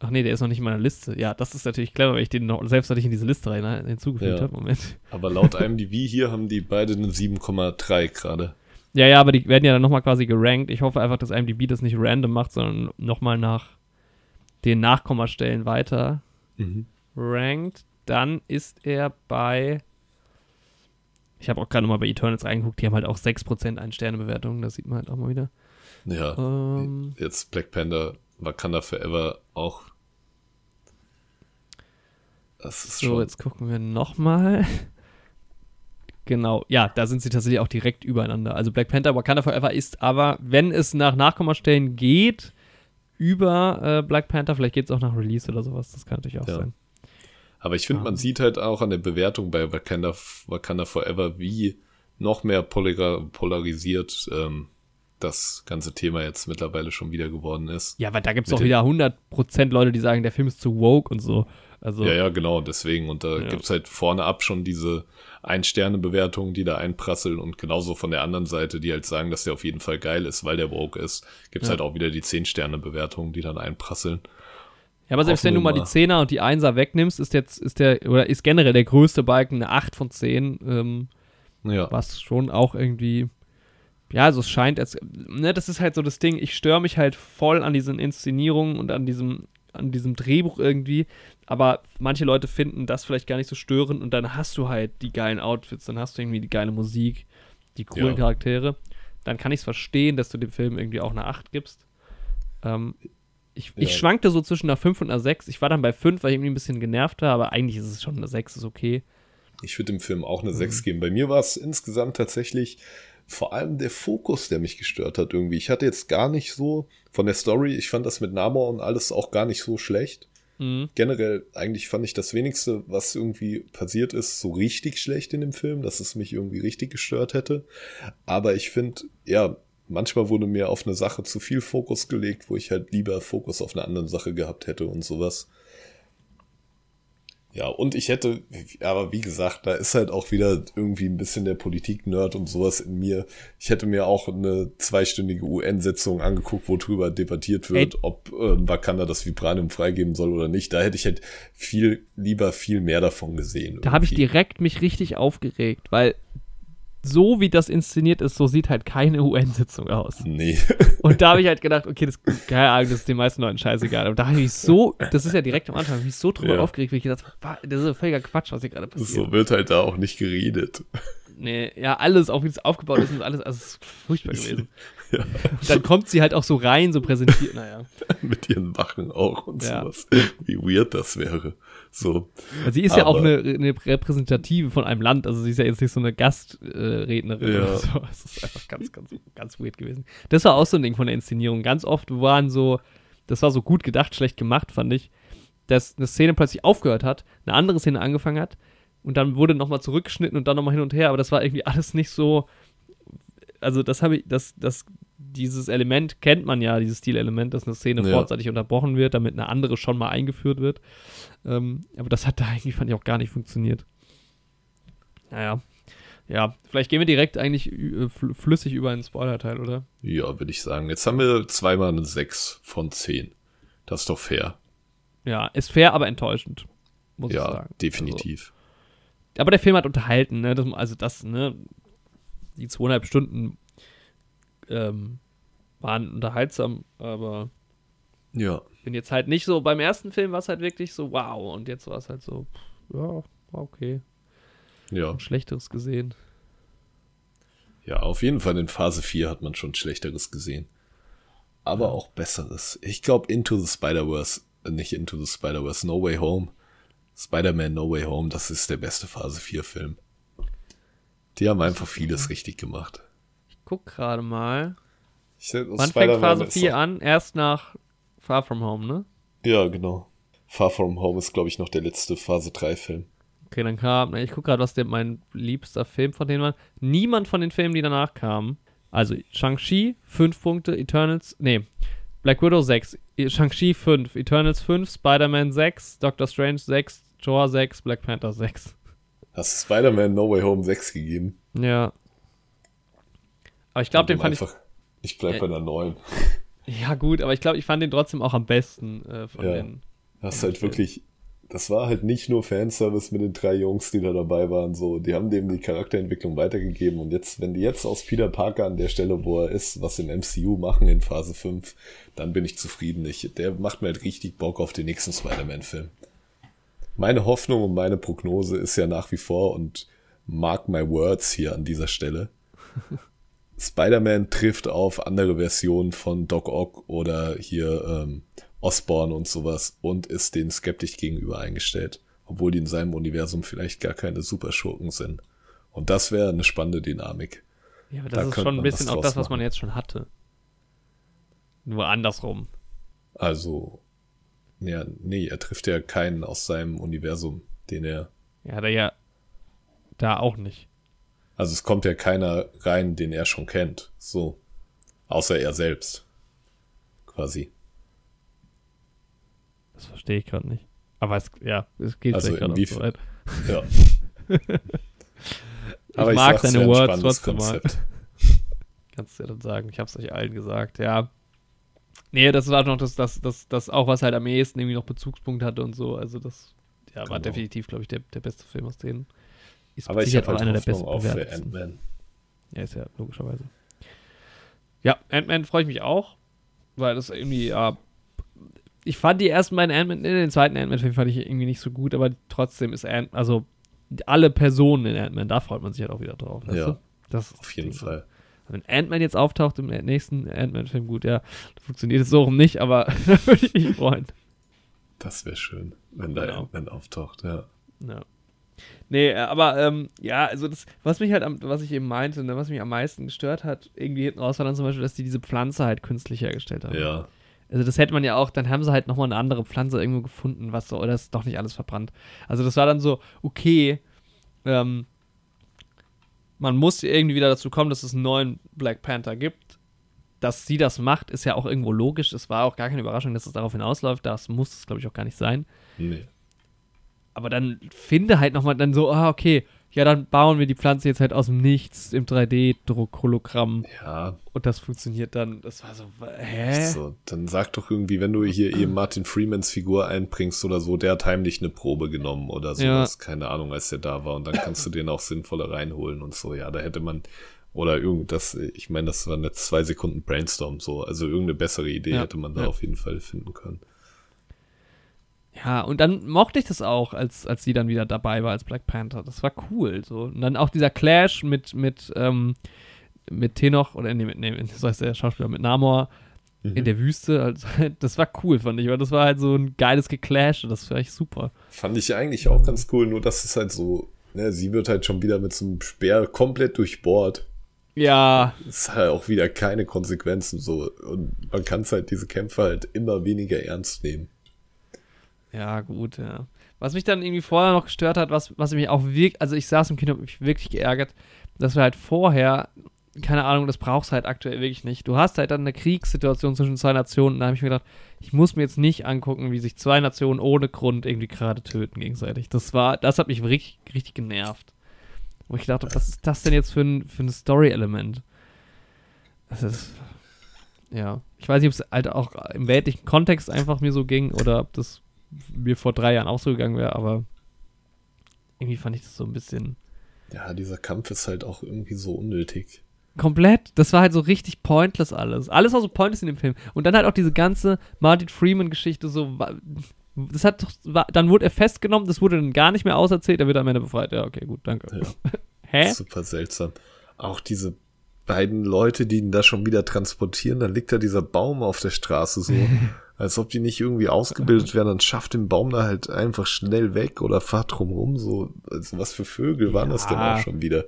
Ach nee, der ist noch nicht in meiner Liste. Ja, das ist natürlich clever, weil ich den noch selbst nicht in diese Liste rein, äh, hinzugefügt Ja. habe. Moment. Aber laut (laughs) IMDb hier haben die beide eine 7,3 gerade. Ja, ja, aber die werden ja dann nochmal quasi gerankt. Ich hoffe einfach, dass IMDb das nicht random macht, sondern nochmal nach den Nachkommastellen weiter Mhm. rankt. Dann ist er bei. Ich habe auch gerade mal bei Eternals reingeguckt, die haben halt auch 6% Ein-Sterne-Bewertungen, das sieht man halt auch mal wieder. Ja. Ähm, Jetzt Black Panther, Wakanda Forever auch. Das ist so, schon. jetzt gucken wir nochmal. Genau, ja, da sind sie tatsächlich auch direkt übereinander. Also Black Panther, Wakanda Forever ist aber, wenn es nach Nachkommastellen geht, über äh, Black Panther, vielleicht geht es auch nach Release oder sowas, das kann natürlich auch Ja. sein. Aber ich finde, Ah. man sieht halt auch an der Bewertung bei Wakanda, Wakanda Forever, wie noch mehr polar polarisiert ähm, das ganze Thema jetzt mittlerweile schon wieder geworden ist. Ja, weil da gibt es auch wieder 100% Leute, die sagen, der Film ist zu woke und so. Also, Ja, ja, genau, deswegen. Und da Ja. gibt's halt vorne ab schon diese Ein-Sterne-Bewertungen, die da einprasseln und genauso von der anderen Seite, die halt sagen, dass der auf jeden Fall geil ist, weil der woke ist, gibt's Ja. halt auch wieder die 10-Sterne-Bewertungen, die dann einprasseln. Ja, aber selbst Hoffen wenn du mal die. 10er und die 1er wegnimmst, ist jetzt, ist der, oder ist generell der größte Balken eine 8 von 10, ähm, Ja, was schon auch irgendwie, ja, also es scheint, als, ne, das ist halt so das Ding, ich störe mich halt voll an diesen Inszenierungen und an diesem, an diesem Drehbuch irgendwie, aber manche Leute finden das vielleicht gar nicht so störend und dann hast du halt die geilen Outfits, dann hast du irgendwie die geile Musik, die coolen Ja. Charaktere, dann kann ich es verstehen, dass du dem Film irgendwie auch eine 8 gibst. Ähm, ich, ich Ja. schwankte so zwischen einer 5 und einer 6. Ich war dann bei 5, weil ich irgendwie ein bisschen genervt war, aber eigentlich ist es schon eine 6, ist okay. ich würde dem Film auch eine Mhm. 6 geben. Bei mir war es insgesamt tatsächlich vor allem der Fokus, der mich gestört hat irgendwie. Ich hatte jetzt gar nicht so von der Story, ich fand das mit Namor und alles auch gar nicht so schlecht. Mhm. generell eigentlich fand ich das wenigste, was irgendwie passiert ist, so richtig schlecht in dem Film, dass es mich irgendwie richtig gestört hätte. Aber ich finde, ja, manchmal wurde mir auf eine Sache zu viel Fokus gelegt, wo ich halt lieber Fokus auf eine andere Sache gehabt hätte und sowas. Ja, und ich hätte, aber wie gesagt, da ist halt auch wieder irgendwie ein bisschen der Politik-Nerd und sowas in mir. Ich hätte mir auch eine zweistündige UN-Sitzung angeguckt, wo drüber debattiert wird, Ey. ob ähm, Wakanda das Vibranium freigeben soll oder nicht. Da hätte ich halt viel lieber viel mehr davon gesehen. Da habe ich direkt mich richtig aufgeregt, weil so wie das inszeniert ist, so sieht halt keine (laughs) UN-Sitzung aus. Nee. Und da habe ich halt gedacht, okay, das, keine Ahnung, das ist den meisten Leuten scheißegal. Aber da habe ich mich so, das ist ja direkt am Anfang, hab ich mich so drüber Ja. aufgeregt, weil ich gedacht habe, das ist ja völliger Quatsch, was hier gerade passiert. so wird halt da auch nicht geredet. Nee, ja, alles, auch wie es aufgebaut ist und alles, also ist furchtbar gewesen. (laughs) ja. Dann kommt sie halt auch so rein, so präsentiert, naja. (laughs) Mit ihren Wachen auch und ja. sowas. Wie weird das wäre. So. Weil sie ist Aber, ja auch eine, eine, Repräsentative von einem Land, also sie ist ja jetzt nicht so eine Gastrednerin ja. oder so. (laughs) Das ist einfach ganz, ganz, ganz weird gewesen. Das war auch so ein Ding von der Inszenierung. Ganz oft waren so, das war so gut gedacht, schlecht gemacht, fand ich, dass eine Szene plötzlich aufgehört hat, eine andere Szene angefangen hat und dann wurde nochmal zurückgeschnitten und dann nochmal hin und her, aber das war irgendwie (laughs) alles nicht so. Also, das habe ich, das, das, dieses Element kennt man ja, dieses Stilelement, dass eine Szene ja. vorzeitig unterbrochen wird, damit eine andere schon mal eingeführt wird. Ähm, aber das hat da (laughs) eigentlich, fand ich, auch gar nicht funktioniert. Naja. Ja, vielleicht gehen wir direkt eigentlich äh, flüssig über einen Spoiler-Teil, oder? Ja, würde ich sagen. Jetzt haben wir zweimal eine 6 von 10. Das ist doch fair. Ja, ist fair, aber enttäuschend. Muss ja, ich sagen. definitiv. Also, aber der Film hat unterhalten, ne? Das, also das, ne? Die zweieinhalb Stunden ähm, waren unterhaltsam, aber ja. bin jetzt halt nicht so, beim ersten Film war es halt wirklich so, wow, und jetzt war es halt so, ja, war okay. Ja. Und Schlechteres gesehen. Ja, auf jeden Fall in Phase 4 hat man schon Schlechteres gesehen. Aber ja. auch Besseres. Ich glaube, Into the Spider-Verse, äh, nicht Into the Spider-Verse, No Way Home Spider-Man No Way Home, das ist der beste Phase 4 Film. Die haben einfach vieles richtig gemacht. Ich guck gerade mal. Ich, Wann fängt Phase 4 an? Erst nach Far From Home, ne? Ja, genau. Far From Home ist, glaube ich, noch der letzte Phase 3 Film. Okay, dann kam, ich guck gerade, was der, mein liebster Film von denen war. Niemand von den Filmen, die danach kamen. Also Shang-Chi, 5 Punkte, Eternals, nee, Black Widow 6, Shang-Chi 5, Eternals 5, Spider-Man 6, Doctor Strange 6, Thor 6, Black Panther 6. Hast du Spider-Man No Way Home 6 gegeben? Ja. Aber ich glaube, den fand einfach, ich. Ich bleib äh, bei einer 9. (laughs) Ja, gut, aber ich glaube, ich fand den trotzdem auch am besten äh, von ja. den. Das ist halt wirklich. Das war halt nicht nur Fanservice mit den drei Jungs, die da dabei waren. So, die haben dem die Charakterentwicklung weitergegeben. Und jetzt, wenn die jetzt aus Peter Parker an der Stelle, wo er ist, was im MCU machen in Phase 5, dann bin ich zufrieden. Ich, der macht mir halt richtig Bock auf den nächsten Spider-Man-Film meine Hoffnung und meine Prognose ist ja nach wie vor und mark my words hier an dieser Stelle. (laughs) Spider-Man trifft auf andere Versionen von Doc Ock oder hier ähm, Osborn und sowas und ist denen skeptisch gegenüber eingestellt, obwohl die in seinem Universum vielleicht gar keine Superschurken sind. Und das wäre eine spannende Dynamik. Ja, aber das da ist schon ein bisschen auch das, was man jetzt schon hatte. Nur andersrum. Also, ja, nee, er trifft ja keinen aus seinem Universum, den er. Ja, er ja da auch nicht. Also es kommt ja keiner rein, den er schon kennt. So. Außer er selbst. Quasi. Das verstehe ich gerade nicht. Aber es, ja, es geht also gerade so weit. Ja. (laughs) ich Aber mag ich seine Words trotzdem mal. (laughs) Kannst du ja dann sagen. Ich habe es euch allen gesagt. Ja, Nee, das war noch das, das, das, das auch, was halt am ehesten irgendwie noch Bezugspunkt hatte und so. Also das ja, genau. war definitiv, glaube ich, der, der beste Film aus denen. Ist Aber ich habe halt einer der besten für Ant-Man. Ja, ist ja logischerweise. Ja, Ant-Man freue ich mich auch, weil das irgendwie, ja, ich fand die ersten beiden Ant-Man, den zweiten Ant-Man-Film fand ich irgendwie nicht so gut, aber trotzdem ist Ant, also alle Personen in Ant-Man, da freut man sich halt auch wieder drauf. Ja, du? das auf jeden Fall. Wenn Ant-Man jetzt auftaucht im nächsten Ant-Man-Film, gut, ja, funktioniert es so rum nicht, aber (laughs) da würde ich mich freuen. Das wäre schön, wenn da genau. Ant-Man auftaucht, ja. Ja. Nee, aber ähm, ja, also das, was mich halt, am, was ich eben meinte, ne, was mich am meisten gestört hat, irgendwie hinten raus war dann zum Beispiel, dass die diese Pflanze halt künstlich hergestellt haben. Ja. Also das hätte man ja auch, dann haben sie halt nochmal eine andere Pflanze irgendwo gefunden, was so, oder ist doch nicht alles verbrannt. Also das war dann so, okay, ähm, man muss irgendwie wieder dazu kommen, dass es einen neuen Black Panther gibt. Dass sie das macht, ist ja auch irgendwo logisch. Es war auch gar keine Überraschung, dass es darauf hinausläuft. Das muss es, glaube ich, auch gar nicht sein. Nee. Aber dann finde halt nochmal dann so, ah, okay, ja, dann bauen wir die Pflanze jetzt halt aus dem Nichts im 3D-Druck-Hologramm. Ja. Und das funktioniert dann. Das war so, hä? So, dann sag doch irgendwie, wenn du hier eben Martin Freemans Figur einbringst oder so, der hat heimlich eine Probe genommen oder sowas. Ja. Keine Ahnung, als der da war. Und dann kannst du den auch sinnvoller reinholen und so. Ja, da hätte man. Oder irgendwas, ich meine, das waren jetzt zwei Sekunden Brainstorm so. Also irgendeine bessere Idee ja. hätte man da ja. auf jeden Fall finden können. Ja, und dann mochte ich das auch, als, als sie dann wieder dabei war als Black Panther. Das war cool. So. Und dann auch dieser Clash mit, mit, ähm, mit Tenoch, oder nee, mit, nee, (laughs) das heißt der Schauspieler mit Namor Mhm. in der Wüste. Also, (laughs) das war cool, fand ich, weil das war halt so ein geiles Geclash und das war echt super. Fand ich eigentlich auch ganz cool, nur dass es halt so, ne, sie wird halt schon wieder mit so einem Speer komplett durchbohrt. Ja, Es hat halt auch wieder keine Konsequenzen so. Und man kann es halt, diese Kämpfe halt immer weniger ernst nehmen. Ja, gut, ja. Was mich dann irgendwie vorher noch gestört hat, was, was mich auch wirklich, also ich saß im Kino, hab mich wirklich geärgert, dass wir halt vorher, keine Ahnung, das brauchst du halt aktuell wirklich nicht. Du hast halt dann eine Kriegssituation zwischen zwei Nationen und da habe ich mir gedacht, ich muss mir jetzt nicht angucken, wie sich zwei Nationen ohne Grund irgendwie gerade töten gegenseitig. Das war, das hat mich richtig, richtig genervt. Wo ich dachte, was ist das denn jetzt für ein, für ein Story-Element? Das ist, ja. Ich weiß nicht, ob es halt auch im weltlichen Kontext einfach mir so ging oder ob das mir vor drei Jahren auch so gegangen wäre, aber irgendwie fand ich das so ein bisschen Ja, dieser Kampf ist halt auch irgendwie so unnötig. komplett. Das war halt so richtig pointless alles. Alles war so pointless in dem Film. Und dann halt auch diese ganze Martin Freeman-Geschichte so. Das hat doch, dann wurde er festgenommen, das wurde dann gar nicht mehr auserzählt, er wird am Ende befreit. Ja, okay, gut, danke. Ja. (laughs) Hä? Super seltsam. Auch diese beiden Leute, die ihn da schon wieder transportieren, dann liegt da dieser Baum auf der Straße so, (laughs) als ob die nicht irgendwie ausgebildet wären, dann schafft den Baum da halt einfach schnell weg oder fahrt drumrum, so, also was für Vögel waren das denn Ja. auch schon wieder?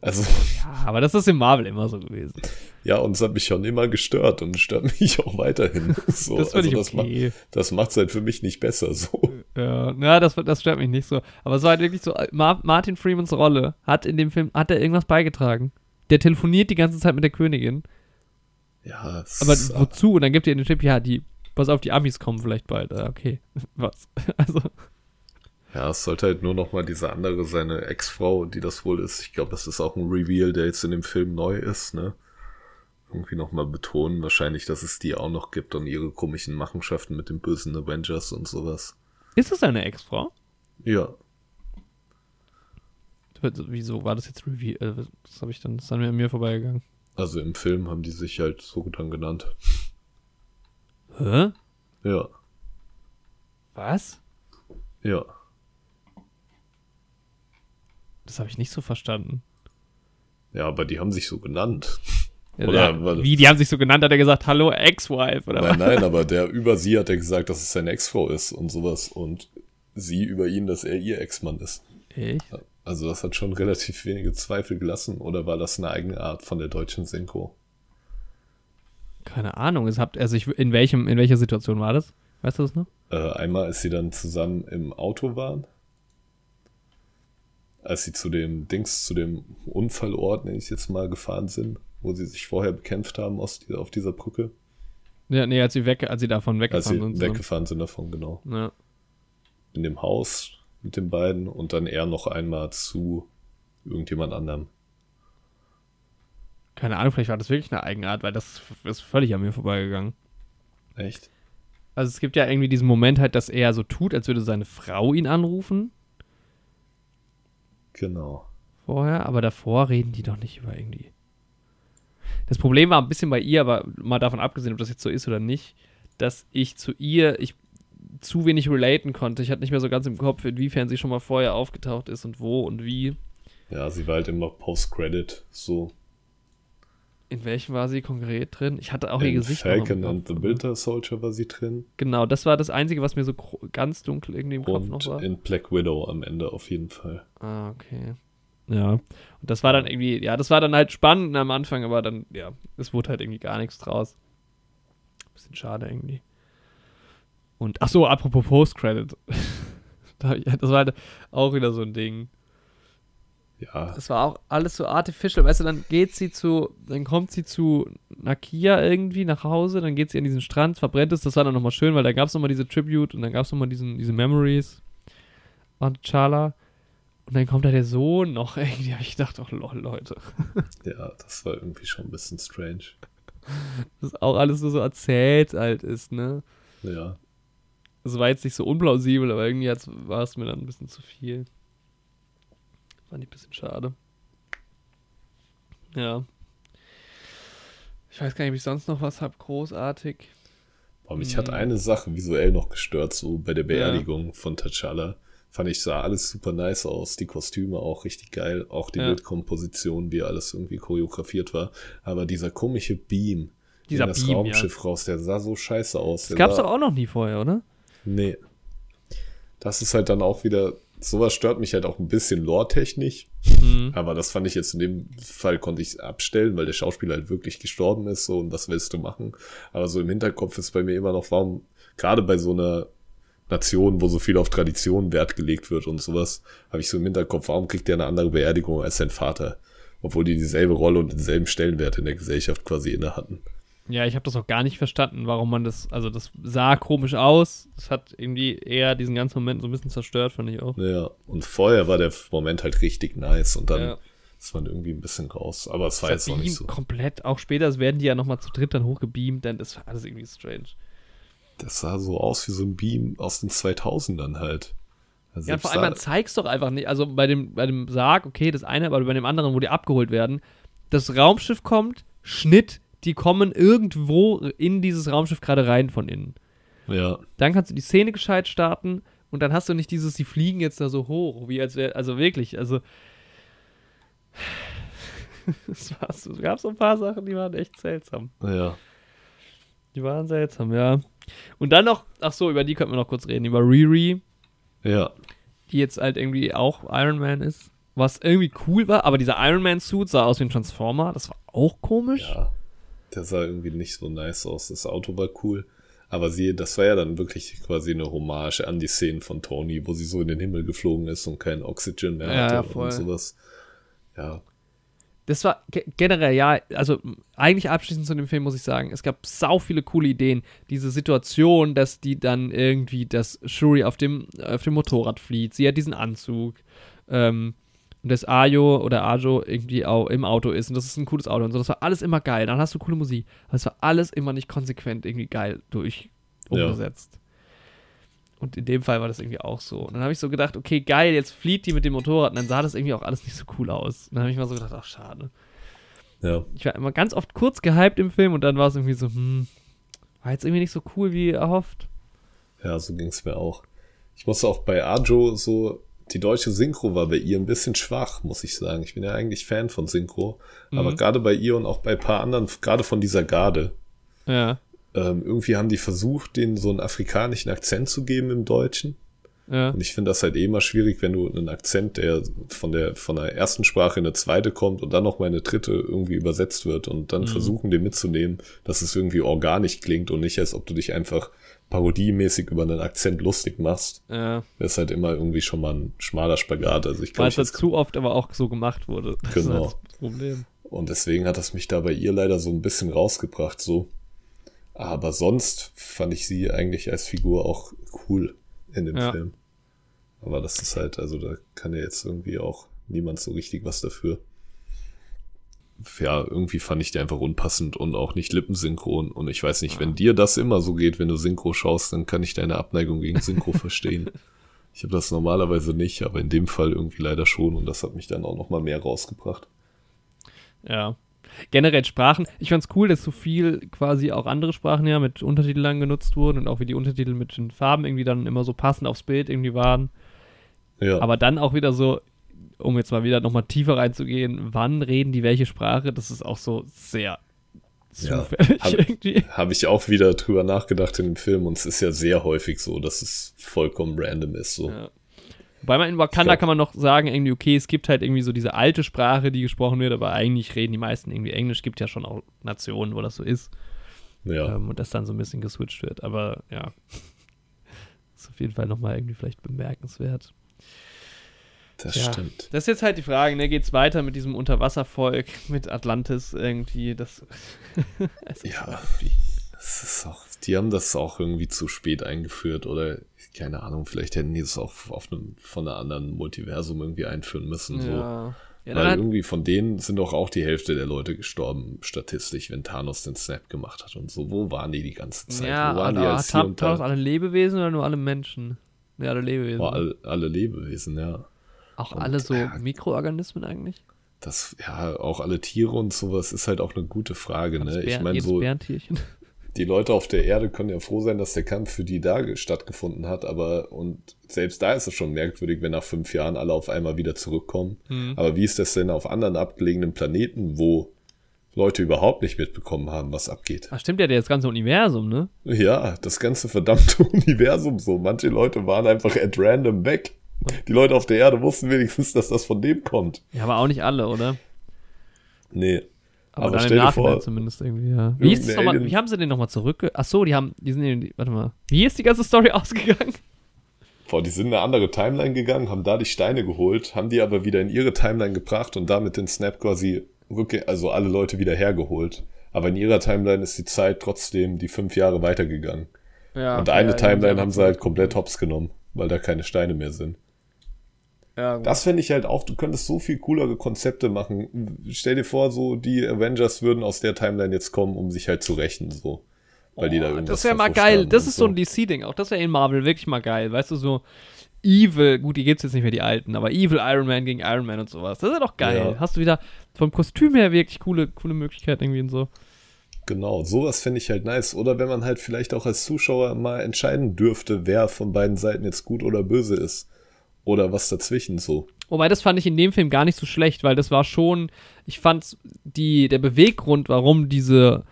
Also, Ja, aber das ist in Marvel immer so gewesen. ja, und es hat mich schon immer gestört und stört (laughs) mich auch weiterhin. So, Das finde ich das macht, okay. das macht's halt für mich nicht besser, so. Ja, ja das, das stört mich nicht so. Aber es war halt wirklich so, Mar Martin Freemans Rolle hat in dem Film, hat er irgendwas beigetragen. Der telefoniert die ganze Zeit mit der Königin. Ja, es Aber wozu? Und dann gibt ihr den Tipp, ja, die, pass auf, die Amis kommen vielleicht bald. Ah, okay, (laughs) was? (laughs) Also, Ja, es sollte halt nur noch mal diese andere, seine Ex-Frau, die das wohl ist. Ich glaube, das ist auch ein Reveal, der jetzt in dem Film neu ist, ne? Irgendwie noch mal betonen, wahrscheinlich, dass es die auch noch gibt und ihre komischen Machenschaften mit den bösen Avengers und sowas. ist das seine Ex-Frau? Ja, Wieso war das jetzt Review? Äh, das habe ich dann, das ist dann an mir vorbeigegangen. also im Film haben die sich halt so dann genannt. Hä? Ja, Was? ja. Das habe ich nicht so verstanden. Ja, aber die haben sich so genannt. Ja, Oder wie, die haben sich so genannt, hat er gesagt, hallo Ex-Wife oder Nein, was? nein, aber (laughs) der über sie hat er gesagt, dass es seine Ex-Frau ist und sowas und sie über ihn, dass er ihr Ex-Mann ist. Echt? Also das hat schon relativ wenige Zweifel gelassen oder war das eine eigene Art von der deutschen Synchro? Keine Ahnung. Es habt, also ich, in, welchem, in welcher Situation war das? Weißt du das noch? Äh, einmal, als sie dann zusammen im Auto waren, als sie zu dem Dings, zu dem Unfallort, nenne ich jetzt mal, gefahren sind, wo sie sich vorher bekämpft haben aus auf dieser Brücke, Ja, nee, als sie, weg, als sie davon als weggefahren sie sind. weggefahren sind davon, genau. Ja. In dem Haus mit den beiden und dann er noch einmal zu irgendjemand anderem. Keine Ahnung, vielleicht war das wirklich eine Eigenart, weil das ist völlig an mir vorbeigegangen. Echt? Also es gibt ja irgendwie diesen Moment halt, dass er so tut, als würde seine Frau ihn anrufen Genau. vorher, aber davor reden die doch nicht über irgendwie. Das Problem war ein bisschen bei ihr, aber mal davon abgesehen, ob das jetzt so ist oder nicht, dass ich zu ihr, ich zu wenig relaten konnte. Ich hatte nicht mehr so ganz im Kopf, inwiefern sie schon mal vorher aufgetaucht ist und wo und wie. Ja, sie war halt immer Post-Credit, so. In welchem war sie konkret drin? Ich hatte auch ihr In Gesicht. noch im Falcon and the Winter Soldier war sie drin. Genau, das war das Einzige, was mir so ganz dunkel irgendwie im Kopf noch Und war. in Black Widow am Ende auf jeden Fall. Ah, okay. Ja. Und das war dann irgendwie, ja, das war dann halt spannend am Anfang, aber dann, ja, es wurde halt irgendwie gar nichts draus. Bisschen schade irgendwie. Und, ach so, apropos Post-Credit. (laughs) Das war halt auch wieder so ein Ding. Ja, Das war auch alles so artificial. Weißt du, dann geht sie zu, dann kommt sie zu Nakia irgendwie nach Hause, dann geht sie an diesen Strand, verbrennt es. Das war dann nochmal schön, weil da gab es nochmal diese Tribute und dann gab es nochmal diesen, diese Memories an Chala. Und dann kommt da der Sohn noch (laughs) irgendwie. Hab ich gedacht, oh lol, Leute. (laughs) ja, das war irgendwie schon ein bisschen strange. Das auch alles nur so erzählt halt ist, ne? Ja, Das war jetzt nicht so unplausibel, aber irgendwie war es mir dann ein bisschen zu viel. Fand ich ein bisschen schade. Ja. Ich weiß gar nicht, ob ich sonst noch was hab, großartig. Aber mich hat eine Sache visuell noch gestört, so bei der Beerdigung von T'Challa. Fand ich, sah alles super nice aus. Die Kostüme auch richtig geil. Auch die Ja. Bildkomposition, wie alles irgendwie choreografiert war. Aber dieser komische Beam, Dieser das Beam, ja. Raumschiff raus, der sah so scheiße aus. Das gab's sah- doch auch noch nie vorher, oder? Nee. Das ist halt dann auch wieder, sowas stört mich halt auch ein bisschen lore-technisch. Mhm. Aber das fand ich jetzt in dem Fall konnte ich abstellen, weil der Schauspieler halt wirklich gestorben ist, so, und was willst du machen? Aber so im Hinterkopf ist bei mir immer noch, warum, gerade bei so einer Nation, wo so viel auf Tradition Wert gelegt wird und sowas, habe ich so im Hinterkopf, warum kriegt der eine andere Beerdigung als sein Vater? Obwohl die dieselbe Rolle und denselben Stellenwert in der Gesellschaft quasi inne hatten. Ja, ich habe das auch gar nicht verstanden, warum man das, also das sah komisch aus. Das hat irgendwie eher diesen ganzen Moment so ein bisschen zerstört, fand ich auch. Ja, und vorher war der Moment halt richtig nice und dann Ja. ist man irgendwie ein bisschen raus. Aber es war jetzt noch nicht so. komplett, auch später werden die ja nochmal zu dritt dann hochgebeamt, denn das war alles irgendwie strange. Das sah so aus wie so ein Beam aus den 2000ern halt. Also Ja, und vor allem, man zeigt's doch einfach nicht. Also bei dem, bei dem Sarg, okay, das eine, aber bei dem anderen, wo die abgeholt werden, das Raumschiff kommt, Schnitt, die kommen irgendwo in dieses Raumschiff gerade rein von innen. ja, Dann kannst du die Szene gescheit starten und dann hast du nicht dieses, die fliegen jetzt da so hoch, wie als wäre, also wirklich, also. (laughs) Es war es gab so ein paar Sachen, die waren echt seltsam. ja, Die waren seltsam, ja. Und dann noch, ach so, über die könnten wir noch kurz reden, über Riri, ja, die jetzt halt irgendwie auch Iron Man ist. Was irgendwie cool war, aber dieser Iron Man-Suit sah aus wie ein Transformer. Das war auch komisch. ja. Der sah irgendwie nicht so nice aus. Das Auto war cool. Aber sie, das war ja dann wirklich quasi eine Hommage an die Szenen von Tony, wo sie so in den Himmel geflogen ist und kein Oxygen mehr hatte ja, voll. und sowas. Ja, Das war ge generell, ja, also eigentlich abschließend zu dem Film muss ich sagen, es gab sau viele coole Ideen. Diese Situation, dass die dann irgendwie, dass Shuri auf dem, auf dem Motorrad flieht, sie hat diesen Anzug, ähm, und dass Ayo oder Ajo irgendwie auch im Auto ist und das ist ein cooles Auto und so. Das war alles immer geil. Dann hast du coole Musik. Aber es war alles immer nicht konsequent irgendwie geil durch Ja. umgesetzt. Und in dem Fall war das irgendwie auch so. Und dann habe ich so gedacht, okay, geil, jetzt flieht die mit dem Motorrad. Und dann sah das irgendwie auch alles nicht so cool aus. Und dann habe ich mal so gedacht, ach, schade. ja, Ich war immer ganz oft kurz gehypt im Film und dann war es irgendwie so, hm, war jetzt irgendwie nicht so cool wie erhofft. ja, so ging's mir auch. Ich muss auch bei Ajo so, die deutsche Synchro war bei ihr ein bisschen schwach, muss ich sagen. Ich bin ja eigentlich Fan von Synchro. Aber Mhm. gerade bei ihr und auch bei ein paar anderen, gerade von dieser Garde, Ja, ähm, irgendwie haben die versucht, denen so einen afrikanischen Akzent zu geben im Deutschen. Ja. Und ich finde das halt eh immer schwierig, wenn du einen Akzent, der von der, von der ersten Sprache in eine zweite kommt und dann noch mal in eine dritte irgendwie übersetzt wird und dann Mhm. versuchen, den mitzunehmen, dass es irgendwie organisch klingt und nicht, als ob du dich einfach parodiemäßig über einen Akzent lustig machst. ja. Das ist halt immer irgendwie schon mal ein schmaler Spagat. Also ich Weil es halt zu oft aber auch so gemacht wurde. Das ist Genau. halt das Problem. Und deswegen hat das mich da bei ihr leider so ein bisschen rausgebracht, so. Aber sonst fand ich sie eigentlich als Figur auch cool in dem Ja. Film. Aber das ist halt, also da kann ja jetzt irgendwie auch niemand so richtig was dafür. Ja, irgendwie fand ich die einfach unpassend und auch nicht lippensynchron. Und ich weiß nicht, wenn dir das immer so geht, wenn du Synchro schaust, dann kann ich deine Abneigung gegen Synchro (laughs) verstehen. Ich habe das normalerweise nicht, aber in dem Fall irgendwie leider schon. Und das hat mich dann auch noch mal mehr rausgebracht. Ja. Generell Sprachen. Ich fand's cool, dass so viel quasi auch andere Sprachen ja mit Untertiteln genutzt wurden und auch wie die Untertitel mit den Farben irgendwie dann immer so passend aufs Bild irgendwie waren. Ja. Aber dann auch wieder so, um jetzt mal wieder nochmal tiefer reinzugehen, wann reden die welche Sprache? Das ist auch so sehr Ja. zufällig Hab- irgendwie. habe ich auch wieder drüber nachgedacht in dem Film und es ist ja sehr häufig so, dass es vollkommen random ist. So. Ja. Wobei man in Wakanda glaub- kann man noch sagen, irgendwie, okay, es gibt halt irgendwie so diese alte Sprache, die gesprochen wird, aber eigentlich reden die meisten irgendwie Englisch. Gibt ja schon auch Nationen, wo das so ist. Ja, Ähm, und das dann so ein bisschen geswitcht wird. Aber ja, (laughs) ist auf jeden Fall nochmal irgendwie vielleicht bemerkenswert. Das ja. stimmt. Das ist jetzt halt die Frage, ne? Geht's weiter mit diesem Unterwasservolk, mit Atlantis irgendwie? Das. (laughs) Ja, das ist auch, die haben das auch irgendwie zu spät eingeführt oder keine Ahnung, vielleicht hätten die es auch auf einem, von einer anderen Multiversum irgendwie einführen müssen. So. ja. Ja, Weil irgendwie von denen sind doch auch die Hälfte der Leute gestorben, statistisch, wenn Thanos den Snap gemacht hat und so. Wo waren die die ganze Zeit? ja, Wo waren die als Thanos alle Lebewesen oder nur alle Menschen? Ja, alle Lebewesen. Boah, alle, alle Lebewesen, ja. Auch und, alle so ja. Mikroorganismen eigentlich? Das, ja, auch alle Tiere und sowas ist halt auch eine gute Frage, ne? Jedes Ich Bär- meine, so, Bärentierchen. die Leute auf der Erde können ja froh sein, dass der Kampf für die da stattgefunden hat, aber und selbst da ist es schon merkwürdig, wenn nach fünf Jahren alle auf einmal wieder zurückkommen. Mhm. Aber wie ist das denn auf anderen abgelegenen Planeten, wo Leute überhaupt nicht mitbekommen haben, was abgeht? Ach, stimmt ja, das ganze Universum, ne? Ja, das ganze verdammte (laughs) Universum so. Manche Leute waren einfach at random weg. Die Leute auf der Erde wussten wenigstens, dass das von dem kommt. Ja, aber auch nicht alle, oder? Nee. Aber, Aber dann stell im dir Nachhinein vor, zumindest irgendwie, ja. Wie, ist das noch mal, wie haben sie den nochmal zurück? Ach so, die haben, die sind in die, warte mal. Wie ist die ganze Story (laughs) ausgegangen? Boah, die sind in eine andere Timeline gegangen, haben da die Steine geholt, haben die aber wieder in ihre Timeline gebracht und damit den Snap quasi rücke, also alle Leute wieder hergeholt. Aber in ihrer Timeline ist die Zeit trotzdem die fünf Jahre weitergegangen. Ja, und eine Timeline haben sie halt komplett hops genommen, weil da keine Steine mehr sind. Ja. Das fände ich halt auch, du könntest so viel coolere Konzepte machen. Stell dir vor, so die Avengers würden aus der Timeline jetzt kommen, um sich halt zu rächen, so. Weil die da irgendwas das wäre mal geil. Das ist so ein DC-Ding auch. Das wäre in Marvel wirklich mal geil. Weißt du, so Evil, gut, die gibt's jetzt nicht mehr, die alten, aber Evil Iron Man gegen Iron Man und sowas. Das ist doch geil. Ja. Hast du wieder vom Kostüm her wirklich coole, coole Möglichkeiten irgendwie und so. Genau, sowas finde ich halt nice. Oder wenn man halt vielleicht auch als Zuschauer mal entscheiden dürfte, wer von beiden Seiten jetzt gut oder böse ist. Oder was dazwischen so. Wobei, das fand ich in dem Film gar nicht so schlecht, weil das war schon, ich fand die, der Beweggrund, warum diese,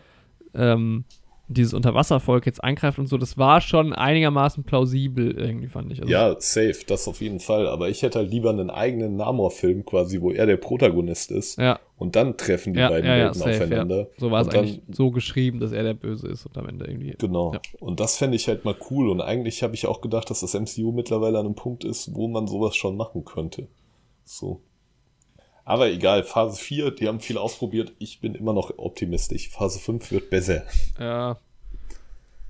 ähm, dieses Unterwasservolk jetzt eingreift und so, das war schon einigermaßen plausibel irgendwie, fand ich. Also, Ja, safe, das auf jeden Fall. Aber ich hätte halt lieber einen eigenen Namor-Film quasi, wo er der Protagonist ist. Ja, Und dann treffen die ja, beiden ja, ja, Welten safe, aufeinander. ja. So war es eigentlich so geschrieben, dass er der Böse ist und am Ende irgendwie. Genau. Und das fände ich halt mal cool. Und eigentlich habe ich auch gedacht, dass das MCU mittlerweile an einem Punkt ist, wo man sowas schon machen könnte. So. Aber egal, Phase 4, die haben viel ausprobiert. Ich bin immer noch optimistisch. Phase 5 wird besser. Ja.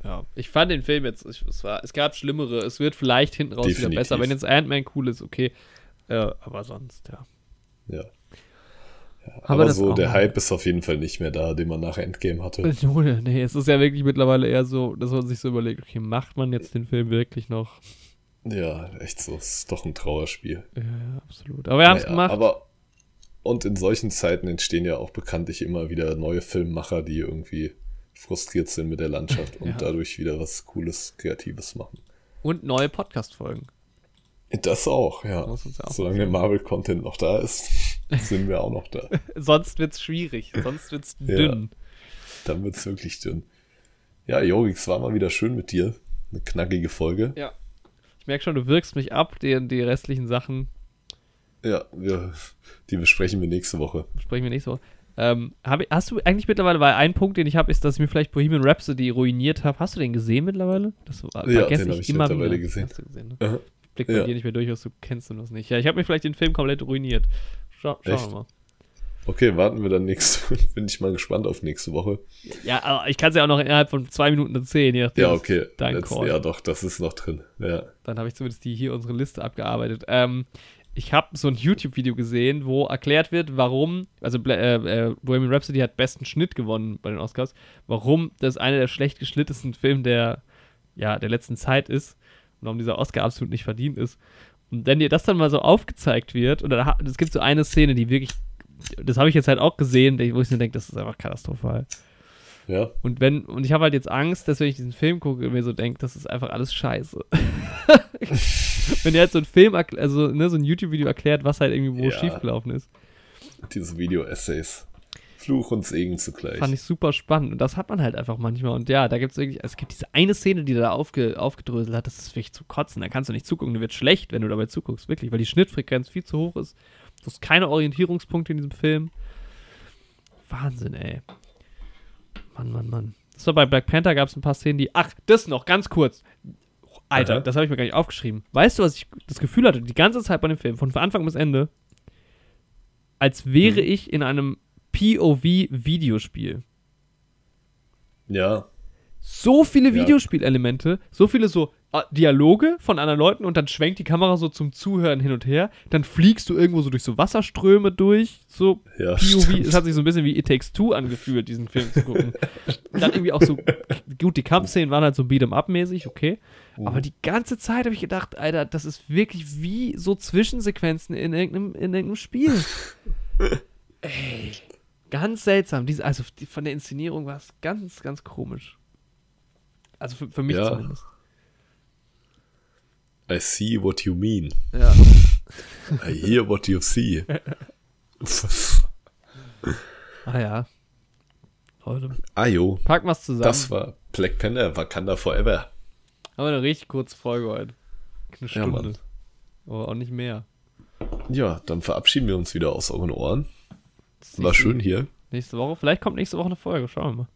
Ja, ich fand den Film jetzt, ich, es, war, es gab schlimmere, es wird vielleicht hinten raus wieder Definitiv. besser. Wenn jetzt Ant-Man cool ist, okay. Äh, aber sonst, ja. Ja. ja Aber aber so, der. Hype ist auf jeden Fall nicht mehr da, den man nach Endgame hatte. (laughs) Nee, es ist ja wirklich mittlerweile eher so, dass man sich so überlegt, okay, macht man jetzt den Film wirklich noch? Ja, echt so. Es ist doch ein Trauerspiel. Ja, ja absolut. Aber wir haben es Naja, gemacht. Aber und in solchen Zeiten entstehen ja auch bekanntlich immer wieder neue Filmmacher, die irgendwie frustriert sind mit der Landschaft und Ja. dadurch wieder was Cooles, Kreatives machen. Und neue Podcast-Folgen. Das auch, ja. Ja auch Solange der Marvel-Content noch da ist, (laughs) sind wir auch noch da. Sonst wird's schwierig, sonst wird's Ja. dünn. Dann wird's wirklich dünn. Ja, Jogi, es war mal wieder schön mit dir. Eine knackige Folge. Ja. Ich merke schon, du wirkst mich ab, die, die restlichen Sachen Ja, wir, die besprechen wir nächste Woche. besprechen wir nächste Woche. Ähm, hab, ich- hast du eigentlich mittlerweile, weil ein Punkt, den ich habe, ist, dass ich mir vielleicht Bohemian Rhapsody ruiniert habe. Hast du den gesehen mittlerweile? Das war, Ja, vergesse den hab ich mittlerweile gesehen. Hast du gesehen ne? Aha. Ich blick bei Ja. dir nicht mehr durch, was du kennst und was nicht. Ja, ich habe mir vielleicht den Film komplett ruiniert. Schau, schauen Echt? wir mal. Okay, warten wir dann nächste (laughs) Bin ich mal gespannt auf nächste Woche. Ja, aber ich kann es ja auch noch innerhalb von zwei Minuten erzählen. Ja, okay. Dein Call. ja, doch, das ist noch drin. Ja. Dann habe ich zumindest die hier unsere Liste abgearbeitet. Ähm, ich habe so ein YouTube-Video gesehen, wo erklärt wird, warum, also äh, äh, Bohemian Rhapsody hat besten Schnitt gewonnen bei den Oscars, warum das einer der schlecht geschnittensten Filme der, ja, der letzten Zeit ist und warum dieser Oscar absolut nicht verdient ist. Und wenn dir das dann mal so aufgezeigt wird, und es gibt so eine Szene, die wirklich, das habe ich jetzt halt auch gesehen, wo ich mir denke, das ist einfach katastrophal. Ja. Und wenn, und ich habe halt jetzt Angst, dass wenn ich diesen Film gucke, mir so denke, das ist einfach alles scheiße. (laughs) wenn der halt so ein Film, also ne, so ein YouTube-Video erklärt, was halt irgendwie wo Ja. schiefgelaufen ist, Diese Video-Essays. Fluch und Segen zugleich. fand ich super spannend. Und das hat man halt einfach manchmal. Und ja, da gibt es wirklich, es gibt diese eine Szene, die da aufge, aufgedröselt hat, das ist wirklich zu kotzen. Da kannst du nicht zugucken, du wird schlecht, wenn du dabei zuguckst, wirklich, weil die Schnittfrequenz viel zu hoch ist. Du hast keine Orientierungspunkte in diesem Film. Wahnsinn, ey. Mann, Mann, Mann. So, bei Black Panther gab es ein paar Szenen, die. Ach, das noch, ganz kurz. Alter, Aha. das habe ich mir gar nicht aufgeschrieben. Weißt du, was ich das Gefühl hatte, die ganze Zeit bei dem Film, von Anfang bis Ende, als wäre Hm. ich in einem POV-Videospiel. Ja. So viele Ja. Videospielelemente, so viele so Dialoge von anderen Leuten und dann schwenkt die Kamera so zum Zuhören hin und her. Dann fliegst du irgendwo so durch so Wasserströme durch, so Ja, POV. Es hat sich so ein bisschen wie It Takes Two angefühlt, diesen Film zu gucken. (laughs) dann irgendwie auch so, gut, die Kampfszenen waren halt so Beat'em Up-mäßig, okay. Mhm. Aber die ganze Zeit habe ich gedacht, Alter, das ist wirklich wie so Zwischensequenzen in irgendeinem, in irgendeinem Spiel. (laughs) Ey, ganz seltsam. Diese, also die, von der Inszenierung war es ganz, ganz komisch. Also für, für mich Ja. zumindest. I see what you mean. Ja. (laughs) I hear what you see. (laughs) Ah ja. Leute, Ayo, packen wir es zusammen. das war Black Panther, Wakanda Forever. Haben wir eine richtig kurze Folge heute. Eine Ja, Stunde. Mann. Aber auch nicht mehr. Ja, dann verabschieden wir uns wieder aus euren Ohren. War schön hier. Nächste Woche. Vielleicht kommt nächste Woche eine Folge. Schauen wir mal.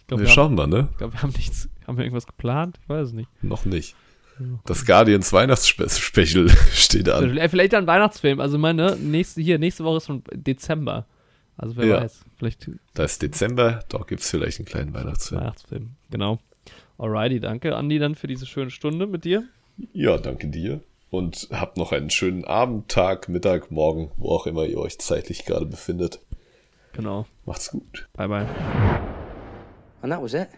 Ich glaube, Wir wir, haben, schauen mal, ne? ich glaub, wir haben nichts. Haben wir irgendwas geplant? Ich weiß es nicht. Noch nicht. Das Guardians Weihnachtsspecial (laughs) steht an. Äh, Vielleicht ein Weihnachtsfilm. Also meine nächste hier, nächste Woche ist schon Dezember. Also wer Ja. weiß. Vielleicht Da ist Dezember, da gibt es vielleicht einen kleinen Weihnachtsfilm. Weihnachtsfilm. Genau. Alrighty, danke Andi dann für diese schöne Stunde mit dir. Ja, danke dir. Und habt noch einen schönen Abend, Tag, Mittag, Morgen, wo auch immer ihr euch zeitlich gerade befindet. Genau. Macht's gut. Bye bye. And that was it.